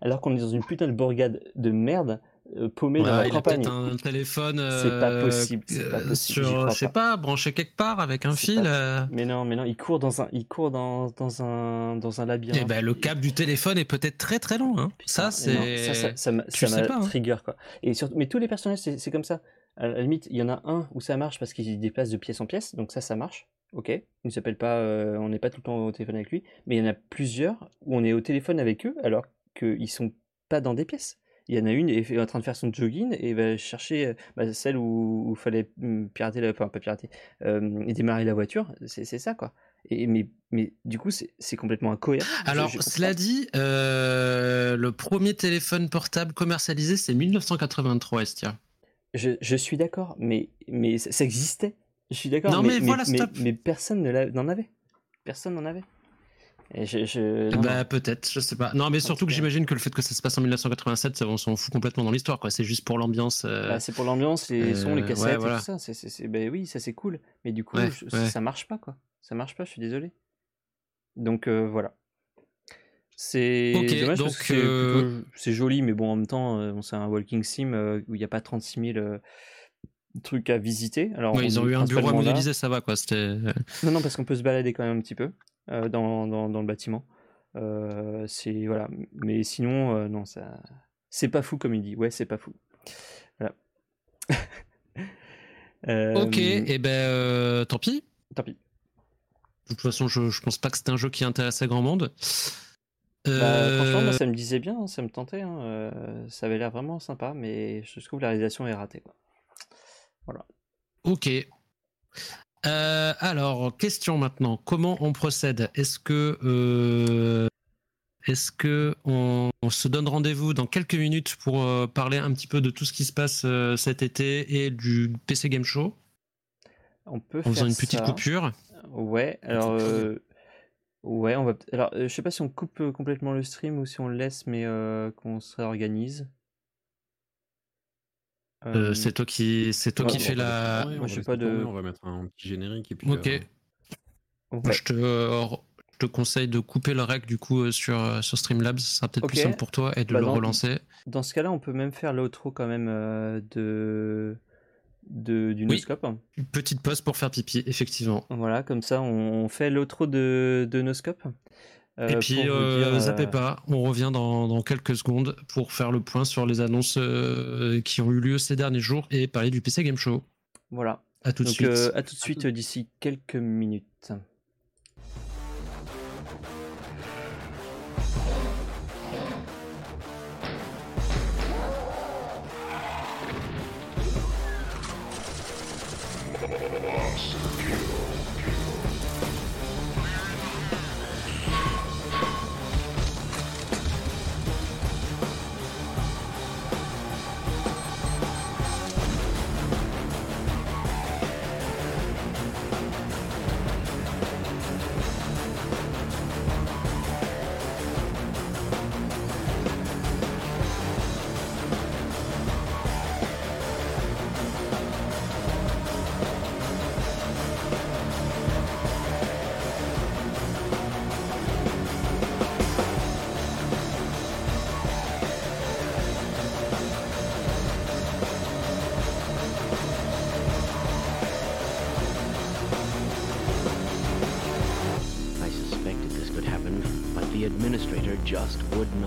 Alors qu'on est dans une putain de bourgade de merde, euh, paumée dans la il a campagne. peut-être un téléphone. C'est pas euh, possible, pas euh, possible, Sur, je sais pas, branché quelque part avec un fil. pas- Mais non, mais non, il court dans un, il court dans, dans un, dans un labyrinthe. Eh ben, le câble du téléphone est peut-être très très long. Hein. Ça, Putain, c'est. ça, ça, ça m'a tu ça sais m'a pas, hein. trigger quoi. Et surtout, mais tous les personnages c'est c'est comme ça. À la limite, il y en a un où ça marche parce qu'il se déplace de pièce en pièce, donc ça ça marche. Ok, il ne s'appelle pas, euh, on n'est pas tout le temps au téléphone avec lui, mais il y en a plusieurs où on est au téléphone avec eux alors qu'ils sont pas dans des pièces. Il y en a une qui est en train de faire son jogging et va chercher euh, bah, celle où il fallait hum, pirater, la, enfin pas pirater, euh, et démarrer la voiture. C'est c'est ça quoi. Et mais, mais du coup c'est complètement incohérent. Alors, je cela dit, euh, le premier téléphone portable commercialisé, c'est 1983, Estia. Je, je suis d'accord, mais, mais ça, ça existait. Je suis d'accord, Non, mais, mais voilà, stop. mais personne n'en avait. Personne n'en avait. Et je, je- non, Bah peut-être, je sais pas. Non, mais surtout tout que j'imagine que le fait que ça se passe en 1987, ça, on s'en fout complètement dans l'histoire, quoi. C'est juste pour l'ambiance. euh, Bah, c'est pour l'ambiance, les sons, les euh, cassettes ouais, et voilà. tout ça. C'est, ben oui, ça c'est cool. Mais du coup, Ouais, je- ouais. ça marche pas, quoi. Ça marche pas, je suis désolé. Donc euh, voilà. C'est dommage donc, parce que c'est, euh, joli, mais bon, en même temps, euh, c'est un walking sim euh, où il n'y a pas 36 000 euh, trucs à visiter. Alors, ouais, on ils ont eu un bureau à modéliser, ça va, quoi. C'était. Non, non, parce qu'on peut se balader quand même un petit peu euh, dans, dans, dans le bâtiment. Euh, c'est voilà, mais sinon, euh, non, ça, c'est pas fou comme il dit. Ouais, c'est pas fou. Voilà. Euh, Ok, et ben euh, tant pis. Tant pis. De toute façon, je, je pense pas que c'était un jeu qui intéressait grand monde. Bah, Euh, franchement, moi, ça me disait bien, hein, ça me tentait. hein, euh, ça avait l'air vraiment sympa, mais je trouve que la réalisation est ratée. Quoi. Ok. Euh, alors, question maintenant. Comment on procède? Est-ce que, euh, est-ce que on, on se donne rendez-vous dans quelques minutes pour euh, parler un petit peu de tout ce qui se passe cet été et du PC Game Show? On peut en faire faisant une petite ça. coupure Ouais, alors. ouais, on va. Alors, je sais pas si on coupe complètement le stream ou si on le laisse, mais qu'on se réorganise. Euh, Euh, C'est toi qui, c'est toi ouais, qui fais la. moi, on va j'ai laisser pas de- tourner, On va mettre un petit générique et puis. Ok. euh, ouais. Je te, je te conseille de couper le rec du coup sur, sur Streamlabs. Ça sera peut-être plus simple pour toi et de Bah, le dans- relancer. Dans ce cas-là, on peut même faire l'outro quand même euh, de, de, du Oui. Noscope. Une petite pause pour faire pipi, effectivement. Voilà, comme ça, on fait l'outro de, de Noscope. Euh, et puis, euh, dire, zappez euh, pas, on revient dans, dans quelques secondes pour faire le point sur les annonces euh, qui ont eu lieu ces derniers jours et parler du PC Game Show. Voilà. À tout de suite. euh, à tout de suite d'ici quelques minutes.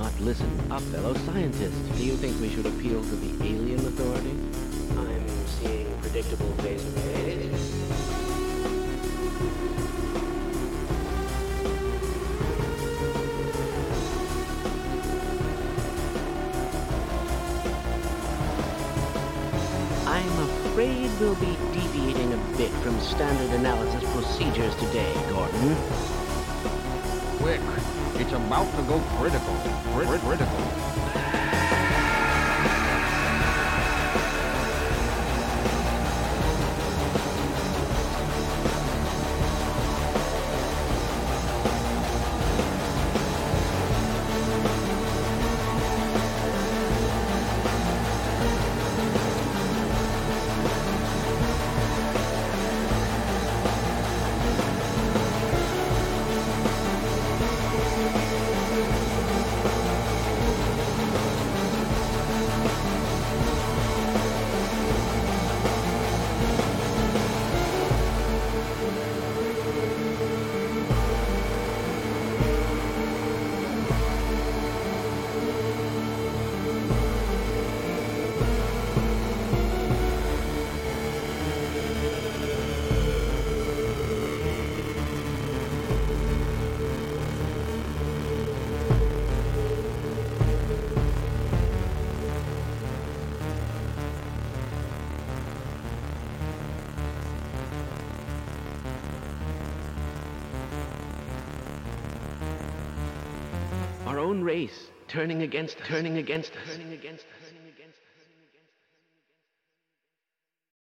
Not listen. A fellow scientist. Do you think we should appeal to the alien authority? I'm seeing predictable phase arrays. I'm afraid we'll be deviating a bit from standard analysis procedures today, Gordon. About to go critical. Crit- critical. Turning against, turning against.